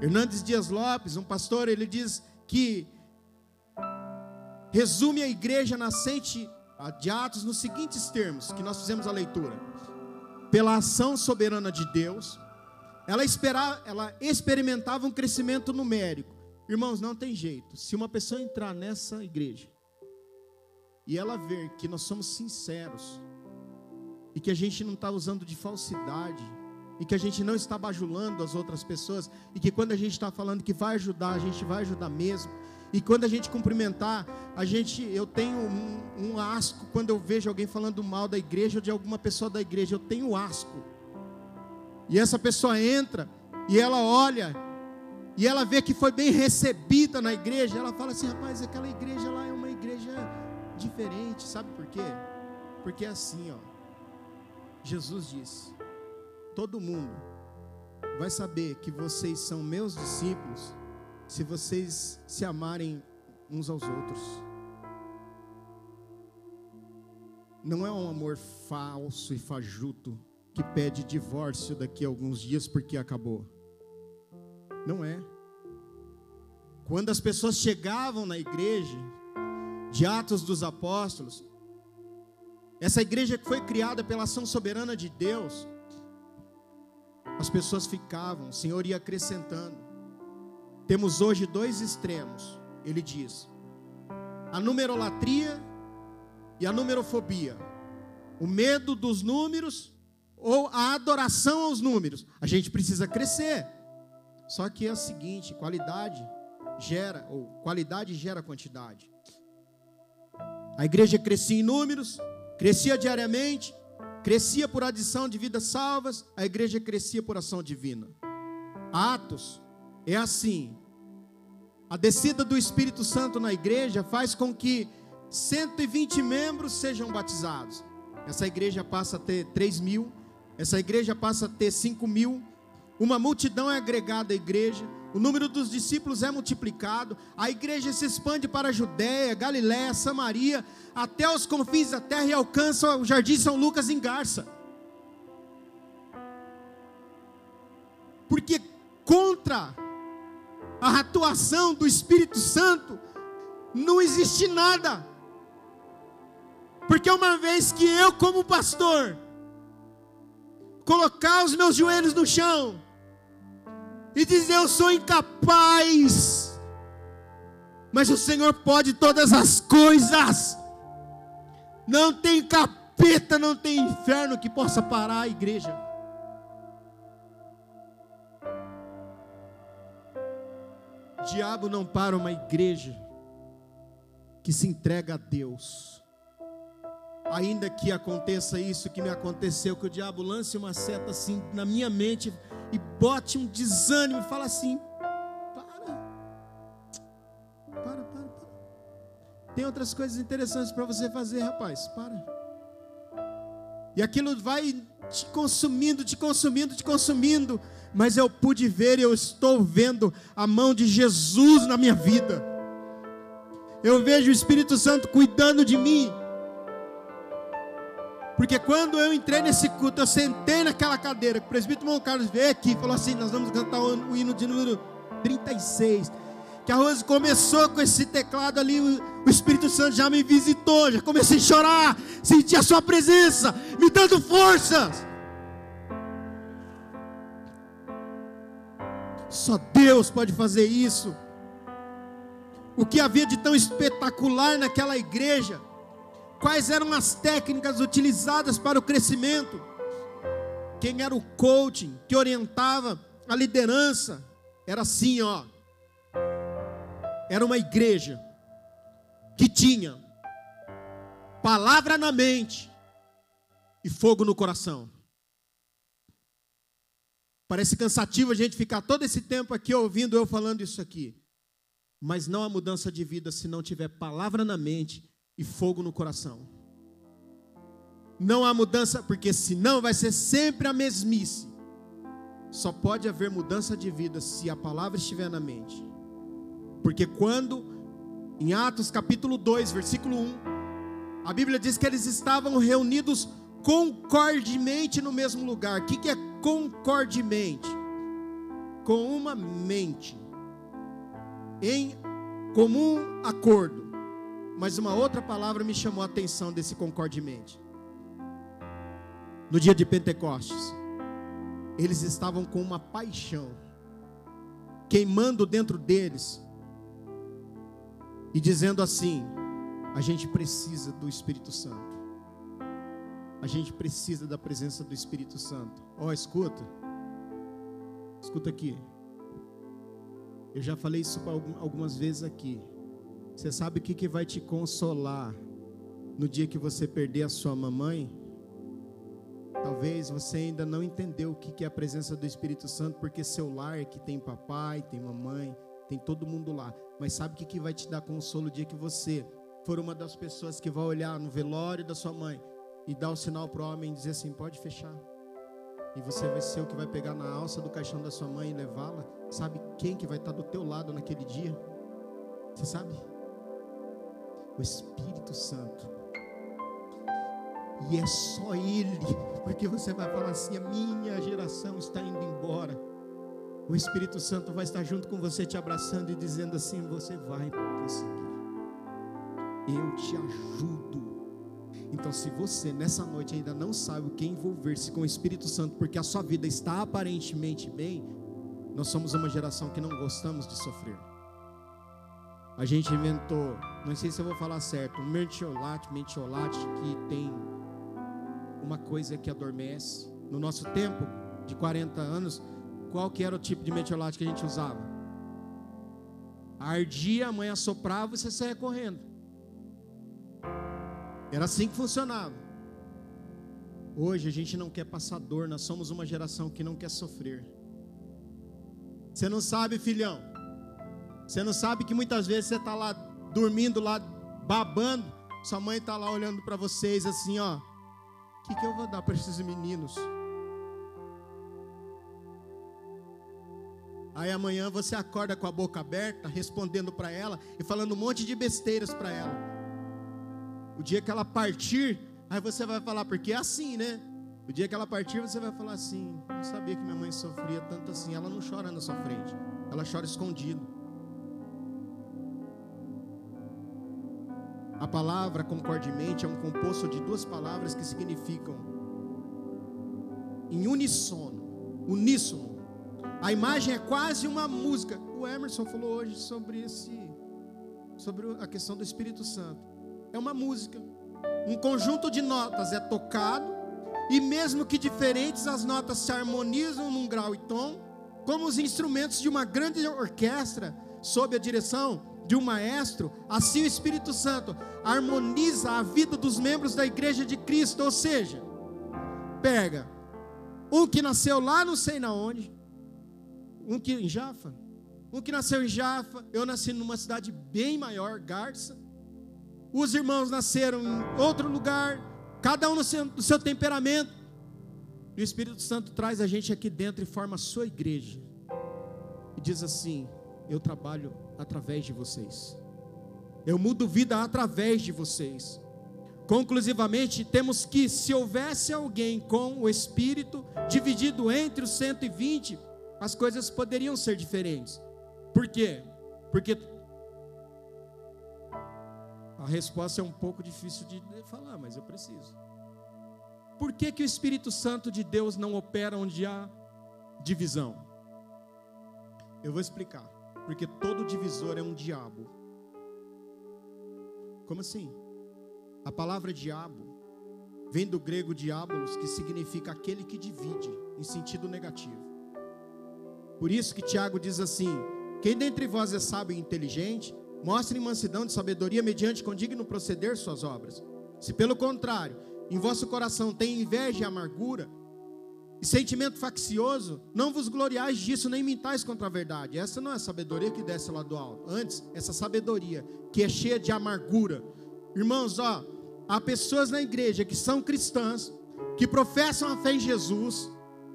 Hernandes Dias Lopes, um pastor, ele diz que resume a igreja nascente de Atos nos seguintes termos que nós fizemos a leitura: pela ação soberana de Deus, ela, esperava, ela experimentava um crescimento numérico. Irmãos, não tem jeito. Se uma pessoa entrar nessa igreja e ela ver que nós somos sinceros e que a gente não está usando de falsidade e que a gente não está bajulando as outras pessoas e que quando a gente está falando que vai ajudar, a gente vai ajudar mesmo. E quando a gente cumprimentar, a gente, eu tenho um, um asco quando eu vejo alguém falando mal da igreja ou de alguma pessoa da igreja, eu tenho asco. E essa pessoa entra e ela olha e ela vê que foi bem recebida na igreja, ela fala assim: rapaz, aquela igreja lá é uma igreja diferente, sabe por quê? Porque é assim, ó. Jesus disse: todo mundo vai saber que vocês são meus discípulos se vocês se amarem uns aos outros. Não é um amor falso e fajuto que pede divórcio daqui a alguns dias porque acabou. Não é. Quando as pessoas chegavam na igreja, de Atos dos Apóstolos, essa igreja que foi criada pela ação soberana de Deus, as pessoas ficavam, o Senhor ia acrescentando. Temos hoje dois extremos, ele diz: a numerolatria e a numerofobia, o medo dos números ou a adoração aos números. A gente precisa crescer. Só que é o seguinte, qualidade gera ou qualidade gera quantidade. A igreja crescia em números, crescia diariamente, crescia por adição de vidas salvas, a igreja crescia por ação divina. Atos é assim. A descida do Espírito Santo na igreja faz com que 120 membros sejam batizados. Essa igreja passa a ter 3 mil, essa igreja passa a ter 5 mil, uma multidão é agregada à igreja, o número dos discípulos é multiplicado, a igreja se expande para a Judéia, Galiléia, Samaria, até os confins da terra e alcança o Jardim São Lucas em Garça. Porque contra a atuação do Espírito Santo não existe nada. Porque uma vez que eu, como pastor, colocar os meus joelhos no chão e dizer: Eu sou incapaz, mas o Senhor pode todas as coisas. Não tem capeta, não tem inferno que possa parar a igreja. Diabo não para uma igreja que se entrega a Deus ainda que aconteça isso que me aconteceu, que o diabo lance uma seta assim na minha mente e bote um desânimo e fala assim: para, para, para, para. Tem outras coisas interessantes para você fazer, rapaz, para. E aquilo vai te consumindo, te consumindo, te consumindo. Mas eu pude ver, eu estou vendo a mão de Jesus na minha vida. Eu vejo o Espírito Santo cuidando de mim. Porque quando eu entrei nesse culto, eu sentei naquela cadeira, o presbítero João Carlos veio aqui e falou assim: Nós vamos cantar o hino de número 36. Que a Rose começou com esse teclado ali, o Espírito Santo já me visitou, já comecei a chorar, senti a sua presença, me dando forças. Só Deus pode fazer isso. O que havia de tão espetacular naquela igreja Quais eram as técnicas utilizadas para o crescimento? Quem era o coaching que orientava a liderança? Era assim, ó. Era uma igreja que tinha palavra na mente e fogo no coração. Parece cansativo a gente ficar todo esse tempo aqui ouvindo eu falando isso aqui. Mas não há mudança de vida se não tiver palavra na mente e fogo no coração. Não há mudança, porque senão vai ser sempre a mesmice. Só pode haver mudança de vida se a palavra estiver na mente. Porque quando, em Atos capítulo 2, versículo 1, a Bíblia diz que eles estavam reunidos concordemente no mesmo lugar. O que é concordemente? Com uma mente, em comum acordo. Mas uma outra palavra me chamou a atenção desse concordemente. No dia de Pentecostes, eles estavam com uma paixão, queimando dentro deles, e dizendo assim: a gente precisa do Espírito Santo. A gente precisa da presença do Espírito Santo. Ó, oh, escuta. Escuta aqui. Eu já falei isso algumas vezes aqui. Você sabe o que, que vai te consolar no dia que você perder a sua mamãe? Talvez você ainda não entendeu o que, que é a presença do Espírito Santo, porque seu lar é que tem papai, tem mamãe, tem todo mundo lá. Mas sabe o que, que vai te dar consolo no dia que você for uma das pessoas que vai olhar no velório da sua mãe e dar o sinal para o homem e dizer assim: pode fechar. E você vai ser o que vai pegar na alça do caixão da sua mãe e levá-la. Sabe quem que vai estar do teu lado naquele dia? Você sabe? O Espírito Santo. E é só Ele, porque você vai falar assim: a minha geração está indo embora. O Espírito Santo vai estar junto com você, te abraçando e dizendo assim: você vai conseguir. Eu te ajudo. Então, se você nessa noite ainda não sabe o que envolver-se com o Espírito Santo, porque a sua vida está aparentemente bem, nós somos uma geração que não gostamos de sofrer. A gente inventou, não sei se eu vou falar certo, um mertiolate, mentiolate que tem uma coisa que adormece. No nosso tempo de 40 anos, qual que era o tipo de metiolate que a gente usava? Ardia, a mãe assoprava e você saia correndo. Era assim que funcionava. Hoje a gente não quer passar dor, nós somos uma geração que não quer sofrer. Você não sabe, filhão. Você não sabe que muitas vezes você está lá dormindo, lá babando. Sua mãe está lá olhando para vocês assim, ó. O que, que eu vou dar para esses meninos? Aí amanhã você acorda com a boca aberta, respondendo para ela e falando um monte de besteiras para ela. O dia que ela partir, aí você vai falar, porque é assim, né? O dia que ela partir, você vai falar assim: Não sabia que minha mãe sofria tanto assim. Ela não chora na sua frente, ela chora escondido. A palavra concordemente é um composto de duas palavras que significam em unissono, uníssono. A imagem é quase uma música. O Emerson falou hoje sobre esse sobre a questão do Espírito Santo é uma música. Um conjunto de notas é tocado, e mesmo que diferentes, as notas se harmonizam num grau e tom, como os instrumentos de uma grande orquestra, sob a direção de um maestro, assim o Espírito Santo harmoniza a vida dos membros da igreja de Cristo, ou seja, pega um que nasceu lá não sei na onde, um que em Jafa, um que nasceu em Jafa, eu nasci numa cidade bem maior, Garça, os irmãos nasceram em outro lugar, cada um no seu, no seu temperamento. E o Espírito Santo traz a gente aqui dentro e forma a sua igreja. E diz assim: Eu trabalho através de vocês. Eu mudo vida através de vocês. Conclusivamente, temos que, se houvesse alguém com o Espírito dividido entre os 120, as coisas poderiam ser diferentes. Por quê? Porque a resposta é um pouco difícil de falar, mas eu preciso. Por que, que o Espírito Santo de Deus não opera onde há divisão? Eu vou explicar. Porque todo divisor é um diabo. Como assim? A palavra diabo vem do grego diabolos, que significa aquele que divide, em sentido negativo. Por isso que Tiago diz assim: Quem dentre vós é sábio e inteligente, Mostrem mansidão de sabedoria mediante condigno proceder suas obras. Se pelo contrário, em vosso coração tem inveja e amargura, e sentimento faccioso, não vos gloriais disso, nem mintais contra a verdade. Essa não é a sabedoria que desce lá do alto. Antes, essa sabedoria que é cheia de amargura. Irmãos, ó, há pessoas na igreja que são cristãs, que professam a fé em Jesus,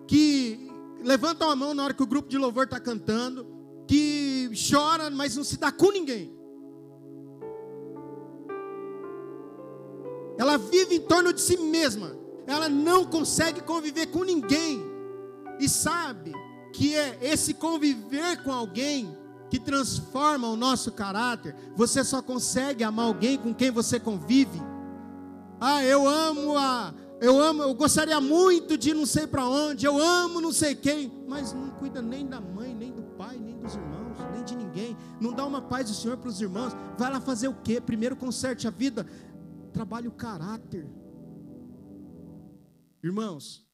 que levantam a mão na hora que o grupo de louvor está cantando, que chora, mas não se dá com ninguém. Ela vive em torno de si mesma. ela não consegue conviver com ninguém. E sabe que é esse conviver com alguém que transforma o nosso caráter. Você só consegue amar alguém com quem você convive. Ah, eu amo a eu amo, eu gostaria muito de não sei para onde, eu amo não sei quem, mas não cuida nem da mãe, nem do pai, nem dos irmãos, nem de ninguém. Não dá uma paz do Senhor para os irmãos. Vai lá fazer o quê? Primeiro conserte a vida, trabalhe o caráter. Irmãos,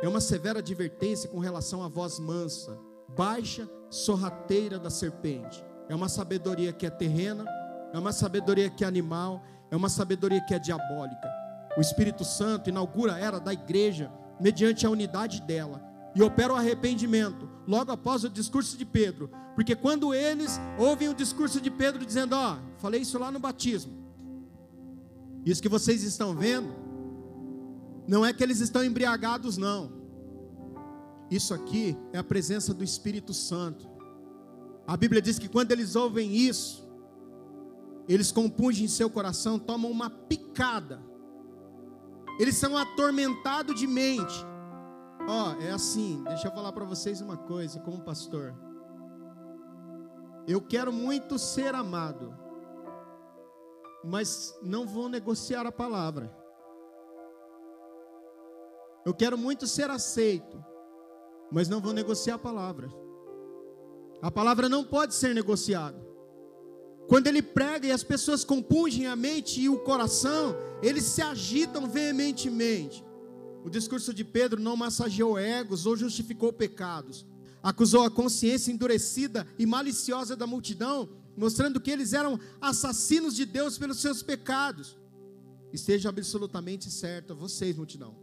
é uma severa advertência com relação à voz mansa, baixa, sorrateira da serpente. É uma sabedoria que é terrena, é uma sabedoria que é animal, é uma sabedoria que é diabólica. O Espírito Santo inaugura a era da igreja mediante a unidade dela e opera o arrependimento logo após o discurso de Pedro, porque quando eles ouvem o discurso de Pedro dizendo, ó, oh, falei isso lá no batismo. Isso que vocês estão vendo não é que eles estão embriagados não. Isso aqui é a presença do Espírito Santo. A Bíblia diz que quando eles ouvem isso, eles compungem seu coração, tomam uma picada eles são atormentados de mente. Ó, oh, é assim, deixa eu falar para vocês uma coisa, como pastor. Eu quero muito ser amado, mas não vou negociar a palavra. Eu quero muito ser aceito, mas não vou negociar a palavra. A palavra não pode ser negociada. Quando ele prega e as pessoas compungem a mente e o coração, eles se agitam veementemente. O discurso de Pedro não massageou egos ou justificou pecados. Acusou a consciência endurecida e maliciosa da multidão, mostrando que eles eram assassinos de Deus pelos seus pecados. Esteja absolutamente certa, vocês, multidão,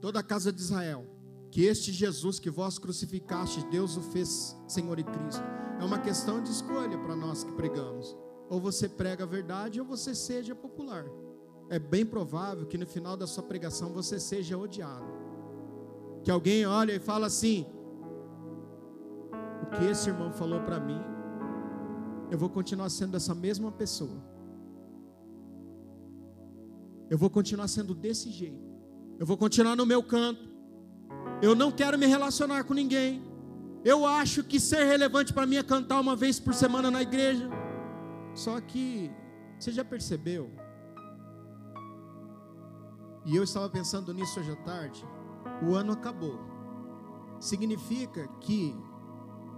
toda a casa de Israel, que este Jesus que vós crucificaste, Deus o fez Senhor e Cristo. É uma questão de escolha para nós que pregamos. Ou você prega a verdade ou você seja popular. É bem provável que no final da sua pregação você seja odiado. Que alguém olha e fala assim: O que esse irmão falou para mim, eu vou continuar sendo essa mesma pessoa. Eu vou continuar sendo desse jeito. Eu vou continuar no meu canto. Eu não quero me relacionar com ninguém. Eu acho que ser relevante para mim é cantar uma vez por semana na igreja. Só que você já percebeu? E eu estava pensando nisso hoje à tarde. O ano acabou. Significa que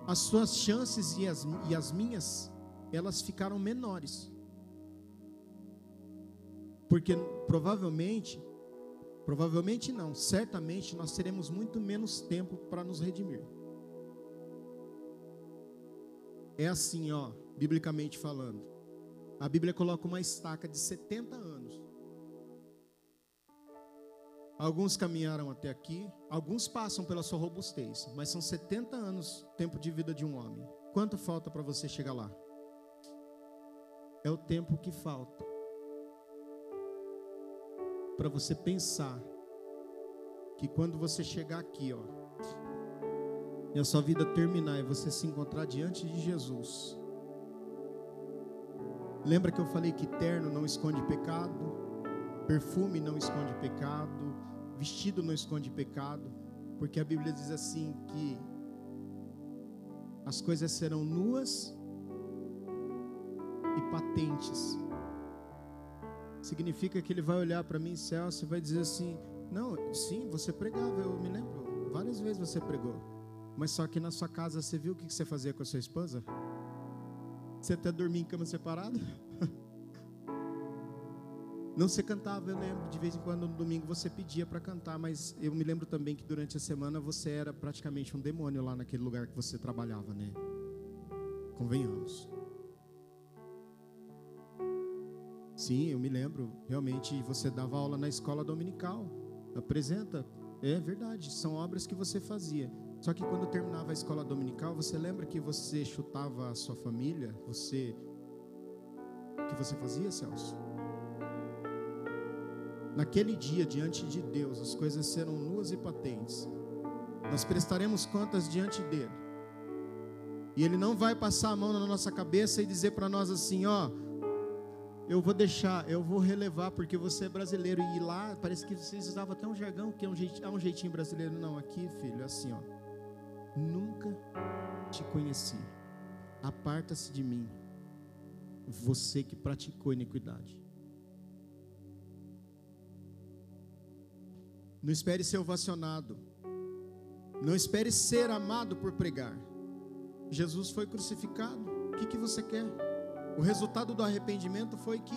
as suas chances e as, e as minhas, elas ficaram menores. Porque provavelmente, provavelmente não, certamente nós teremos muito menos tempo para nos redimir. É assim, ó, biblicamente falando. A Bíblia coloca uma estaca de 70 anos. Alguns caminharam até aqui, alguns passam pela sua robustez, mas são 70 anos tempo de vida de um homem. Quanto falta para você chegar lá? É o tempo que falta para você pensar que quando você chegar aqui, ó, e a sua vida terminar e você se encontrar diante de Jesus. Lembra que eu falei que terno não esconde pecado, perfume não esconde pecado, vestido não esconde pecado, porque a Bíblia diz assim que as coisas serão nuas e patentes. Significa que ele vai olhar para mim, Celso, e vai dizer assim: Não, sim, você pregava, eu me lembro, várias vezes você pregou. Mas só que na sua casa você viu o que você fazia com a sua esposa? Você até dormia em cama separada? Não se cantava, eu lembro. De vez em quando no domingo você pedia para cantar, mas eu me lembro também que durante a semana você era praticamente um demônio lá naquele lugar que você trabalhava, né? Convenhamos. Sim, eu me lembro. Realmente você dava aula na escola dominical. Apresenta. É verdade, são obras que você fazia. Só que quando terminava a escola dominical, você lembra que você chutava a sua família? Você o que você fazia, Celso? Naquele dia diante de Deus, as coisas serão nuas e patentes. Nós prestaremos contas diante dele. E ele não vai passar a mão na nossa cabeça e dizer para nós assim, ó, eu vou deixar, eu vou relevar, porque você é brasileiro. E lá, parece que vocês usavam até um jargão, que é um, jeitinho, é um jeitinho brasileiro. Não, aqui, filho, é assim, ó. Nunca te conheci. Aparta-se de mim, você que praticou iniquidade. Não espere ser ovacionado. Não espere ser amado por pregar. Jesus foi crucificado. O que, que você quer? O resultado do arrependimento foi que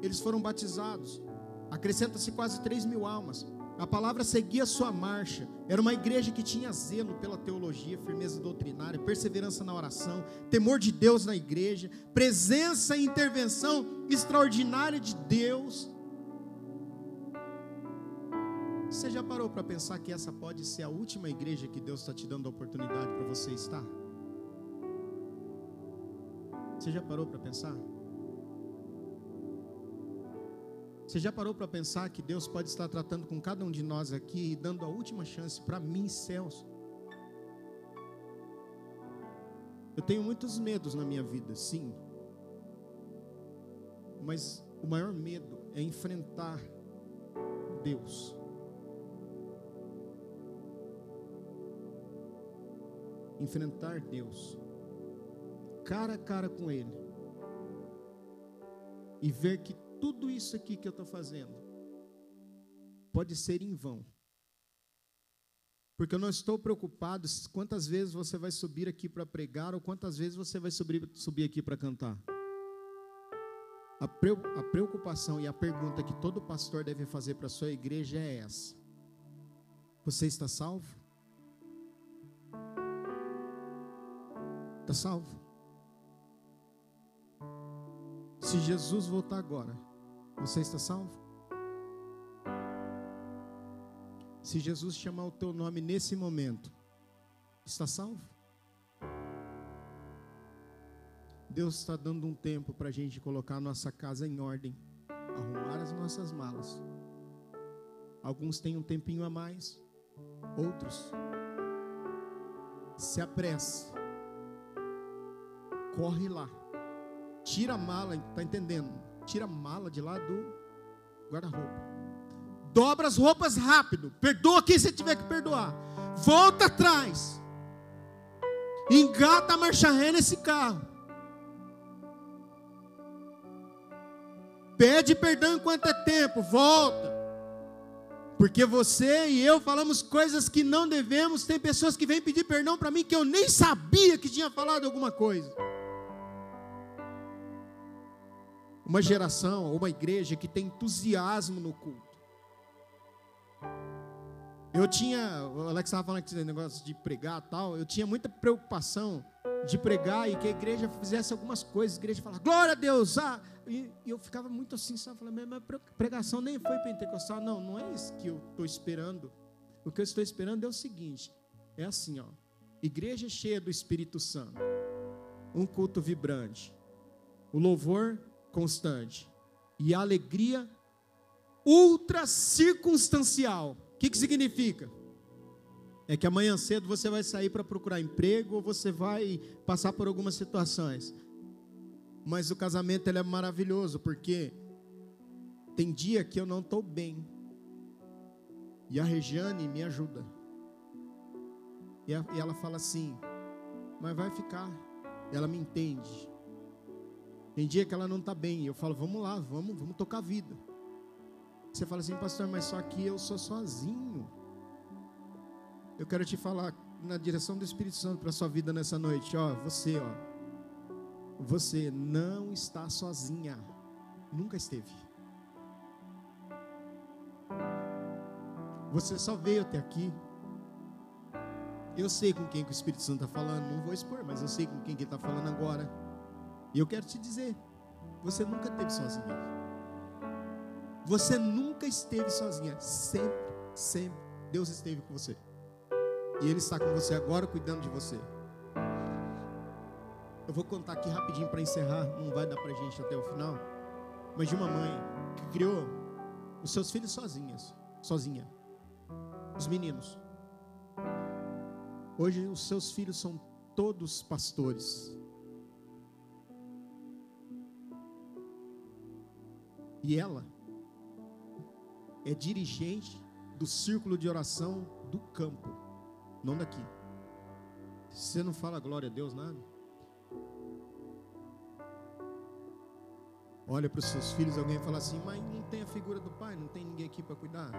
eles foram batizados. Acrescenta-se quase 3 mil almas. A palavra seguia sua marcha. Era uma igreja que tinha zelo pela teologia, firmeza doutrinária, perseverança na oração, temor de Deus na igreja, presença e intervenção extraordinária de Deus. Você já parou para pensar que essa pode ser a última igreja que Deus está te dando a oportunidade para você estar? Você já parou para pensar? Você já parou para pensar que Deus pode estar tratando com cada um de nós aqui e dando a última chance para mim, céus? Eu tenho muitos medos na minha vida, sim. Mas o maior medo é enfrentar Deus. Enfrentar Deus cara a cara com Ele e ver que tudo isso aqui que eu estou fazendo pode ser em vão. Porque eu não estou preocupado quantas vezes você vai subir aqui para pregar ou quantas vezes você vai subir, subir aqui para cantar. A preocupação e a pergunta que todo pastor deve fazer para a sua igreja é essa: Você está salvo? Está salvo? Se Jesus voltar agora, você está salvo? Se Jesus chamar o teu nome nesse momento, está salvo? Deus está dando um tempo para a gente colocar a nossa casa em ordem, arrumar as nossas malas. Alguns têm um tempinho a mais, outros se apressa, corre lá Tira a mala, tá entendendo? Tira a mala de lá do guarda-roupa. Dobra as roupas rápido. Perdoa quem você tiver que perdoar. Volta atrás. Engata a marcha ré nesse carro. Pede perdão enquanto é tempo. Volta. Porque você e eu falamos coisas que não devemos. Tem pessoas que vêm pedir perdão para mim que eu nem sabia que tinha falado alguma coisa. Uma geração, uma igreja que tem entusiasmo no culto. Eu tinha, o Alex estava falando que negócio de pregar tal, eu tinha muita preocupação de pregar e que a igreja fizesse algumas coisas, a igreja falava, glória a Deus, ah! e, e eu ficava muito assim, sabe, falando, mas pregação nem foi pentecostal, não, não é isso que eu estou esperando, o que eu estou esperando é o seguinte, é assim, ó, igreja cheia do Espírito Santo, um culto vibrante, o louvor constante e a alegria ultra circunstancial. O que, que significa? É que amanhã cedo você vai sair para procurar emprego ou você vai passar por algumas situações. Mas o casamento ele é maravilhoso porque tem dia que eu não estou bem. E a Regiane me ajuda. E ela fala assim: Mas vai ficar. Ela me entende. Tem dia que ela não está bem. Eu falo, vamos lá, vamos, vamos tocar a vida. Você fala assim, pastor, mas só que eu sou sozinho. Eu quero te falar na direção do Espírito Santo para a sua vida nessa noite. Ó, você, ó. Você não está sozinha. Nunca esteve. Você só veio até aqui. Eu sei com quem que o Espírito Santo está falando. Não vou expor, mas eu sei com quem que ele está falando agora. E eu quero te dizer, você nunca esteve sozinha. Você nunca esteve sozinha. Sempre, sempre Deus esteve com você. E Ele está com você agora, cuidando de você. Eu vou contar aqui rapidinho para encerrar. Não vai dar para gente até o final. Mas de uma mãe que criou os seus filhos sozinhas, sozinha. Os meninos. Hoje os seus filhos são todos pastores. E ela é dirigente do círculo de oração do campo, não daqui. Você não fala glória a Deus nada? Olha para os seus filhos, alguém fala assim, mas não tem a figura do pai, não tem ninguém aqui para cuidar.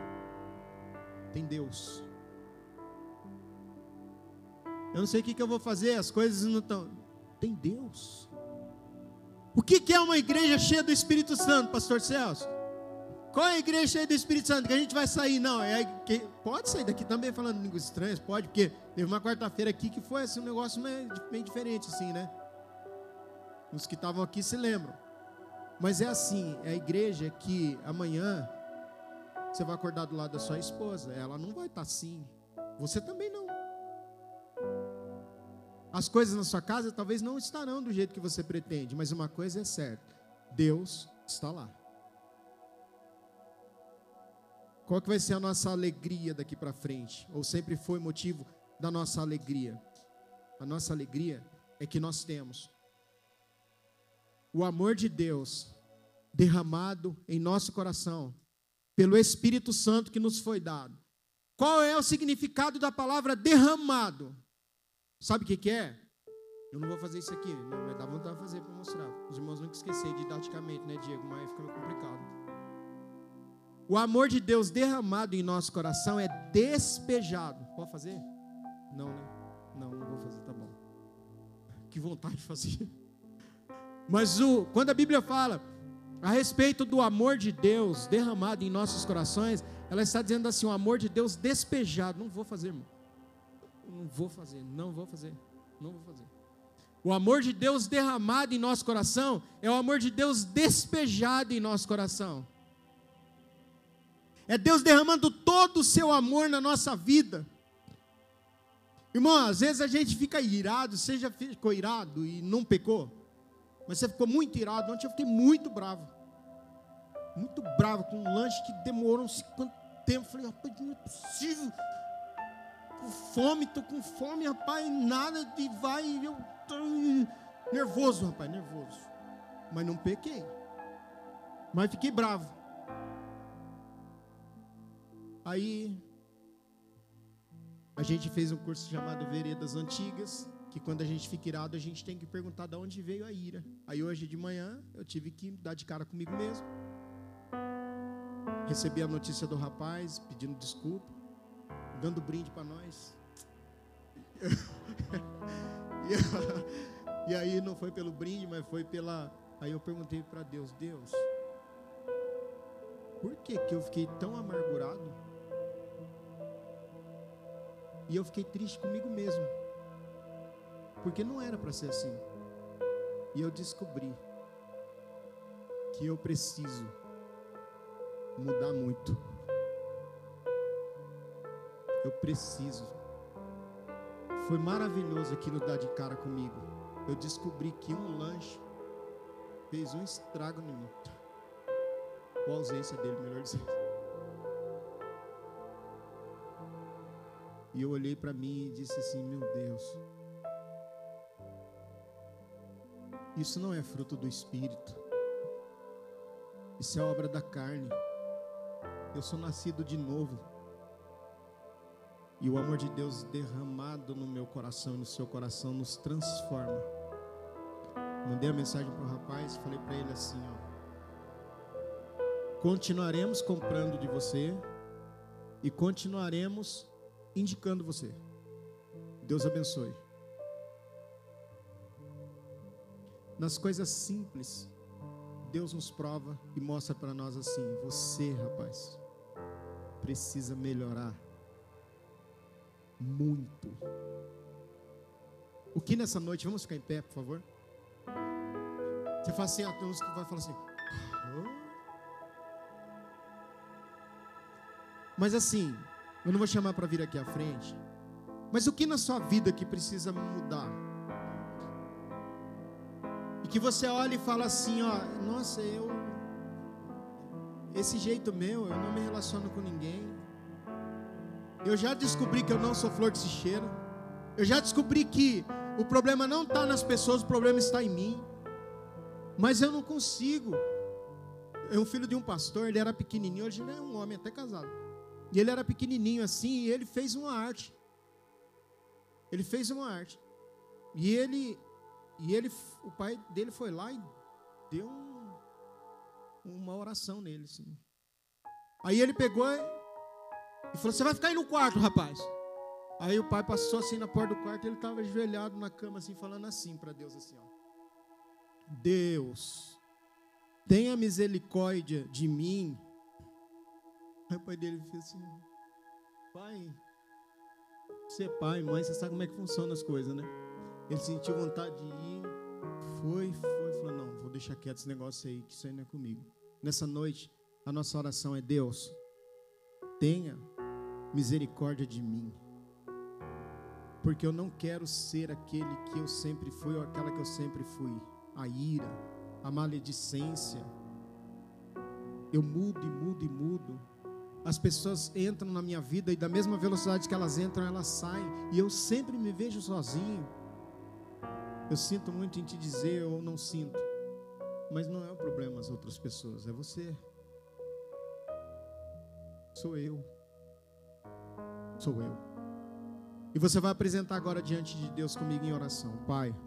Tem Deus. Eu não sei o que, que eu vou fazer, as coisas não estão. Tem Deus. O que, é uma igreja cheia do Espírito Santo, Pastor Celso? Qual é a igreja cheia do Espírito Santo? Que a gente vai sair? Não, é que pode sair daqui também falando línguas estranhas, pode, porque teve uma quarta-feira aqui que foi assim, um negócio meio, diferente, assim, né? Os que estavam aqui se lembram. Mas é assim, é a igreja que amanhã você vai acordar do lado da sua esposa, ela não vai estar assim. Você também não. As coisas na sua casa talvez não estarão do jeito que você pretende, mas uma coisa é certa: Deus está lá. Qual que vai ser a nossa alegria daqui para frente? Ou sempre foi motivo da nossa alegria? A nossa alegria é que nós temos o amor de Deus derramado em nosso coração pelo Espírito Santo que nos foi dado. Qual é o significado da palavra derramado? Sabe o que, que é? Eu não vou fazer isso aqui, não, mas dá vontade de fazer para mostrar. Os irmãos nunca esquecer didaticamente, né, Diego? Mas fica meio complicado. O amor de Deus derramado em nosso coração é despejado. Pode fazer? Não, né? Não, não vou fazer, tá bom. Que vontade de fazer. Mas o, quando a Bíblia fala a respeito do amor de Deus derramado em nossos corações, ela está dizendo assim: o amor de Deus despejado. Não vou fazer, irmão. Não vou fazer, não vou fazer, não vou fazer. O amor de Deus derramado em nosso coração é o amor de Deus despejado em nosso coração. É Deus derramando todo o seu amor na nossa vida. Irmão, às vezes a gente fica irado, você já ficou irado e não pecou? Mas você ficou muito irado, ontem eu fiquei muito bravo. Muito bravo com um lanche que demorou uns quanto tempo. Falei, rapaz, não é possível. Com fome, tô com fome, rapaz, nada de vai, eu tô nervoso, rapaz, nervoso. Mas não pequei. Mas fiquei bravo. Aí a gente fez um curso chamado Veredas Antigas, que quando a gente fica irado, a gente tem que perguntar de onde veio a ira. Aí hoje de manhã eu tive que dar de cara comigo mesmo. Recebi a notícia do rapaz pedindo desculpa, dando brinde para nós. e aí não foi pelo brinde, mas foi pela. Aí eu perguntei para Deus: Deus, por que, que eu fiquei tão amargurado? E eu fiquei triste comigo mesmo. Porque não era para ser assim. E eu descobri que eu preciso mudar muito. Eu preciso. Foi maravilhoso aquilo dar de cara comigo. Eu descobri que um lanche fez um estrago em mim. Ou a ausência dele, melhor dizendo. E eu olhei para mim e disse assim: Meu Deus, isso não é fruto do Espírito, isso é obra da carne. Eu sou nascido de novo. E o amor de Deus derramado no meu coração e no seu coração nos transforma. Mandei a mensagem para o rapaz, falei para ele assim: ó, continuaremos comprando de você e continuaremos indicando você. Deus abençoe. Nas coisas simples, Deus nos prova e mostra para nós assim: você, rapaz, precisa melhorar muito. O que nessa noite, vamos ficar em pé, por favor? Você fala assim, tem uns que vai falar assim. Oh. Mas assim, eu não vou chamar para vir aqui à frente. Mas o que na sua vida que precisa mudar? E que você olha e fala assim, ó, nossa, eu esse jeito meu, eu não me relaciono com ninguém. Eu já descobri que eu não sou flor de cheiro. Eu já descobri que o problema não está nas pessoas, o problema está em mim. Mas eu não consigo. é um filho de um pastor, ele era pequenininho, hoje ele é um homem até casado. E ele era pequenininho assim, e ele fez uma arte. Ele fez uma arte. E ele, e ele, o pai dele foi lá e deu um, uma oração nele, assim. Aí ele pegou e falou: Você vai ficar aí no quarto, rapaz. Aí o pai passou assim na porta do quarto, ele estava ajoelhado na cama, assim, falando assim para Deus, assim, ó. Deus, tenha misericórdia de mim. Aí o pai dele fez assim, pai, você é pai, mãe, você sabe como é que funcionam as coisas, né? Ele sentiu vontade de ir, foi, foi, falou, não, vou deixar quieto esse negócio aí, que isso aí não é comigo. Nessa noite, a nossa oração é, Deus, tenha misericórdia de mim. Porque eu não quero ser aquele que eu sempre fui ou aquela que eu sempre fui. A ira, a maledicência. Eu mudo e mudo e mudo. As pessoas entram na minha vida e da mesma velocidade que elas entram, elas saem. E eu sempre me vejo sozinho. Eu sinto muito em te dizer, ou não sinto. Mas não é o problema as outras pessoas, é você. Sou eu. Sou eu. E você vai apresentar agora diante de Deus comigo em oração. Pai.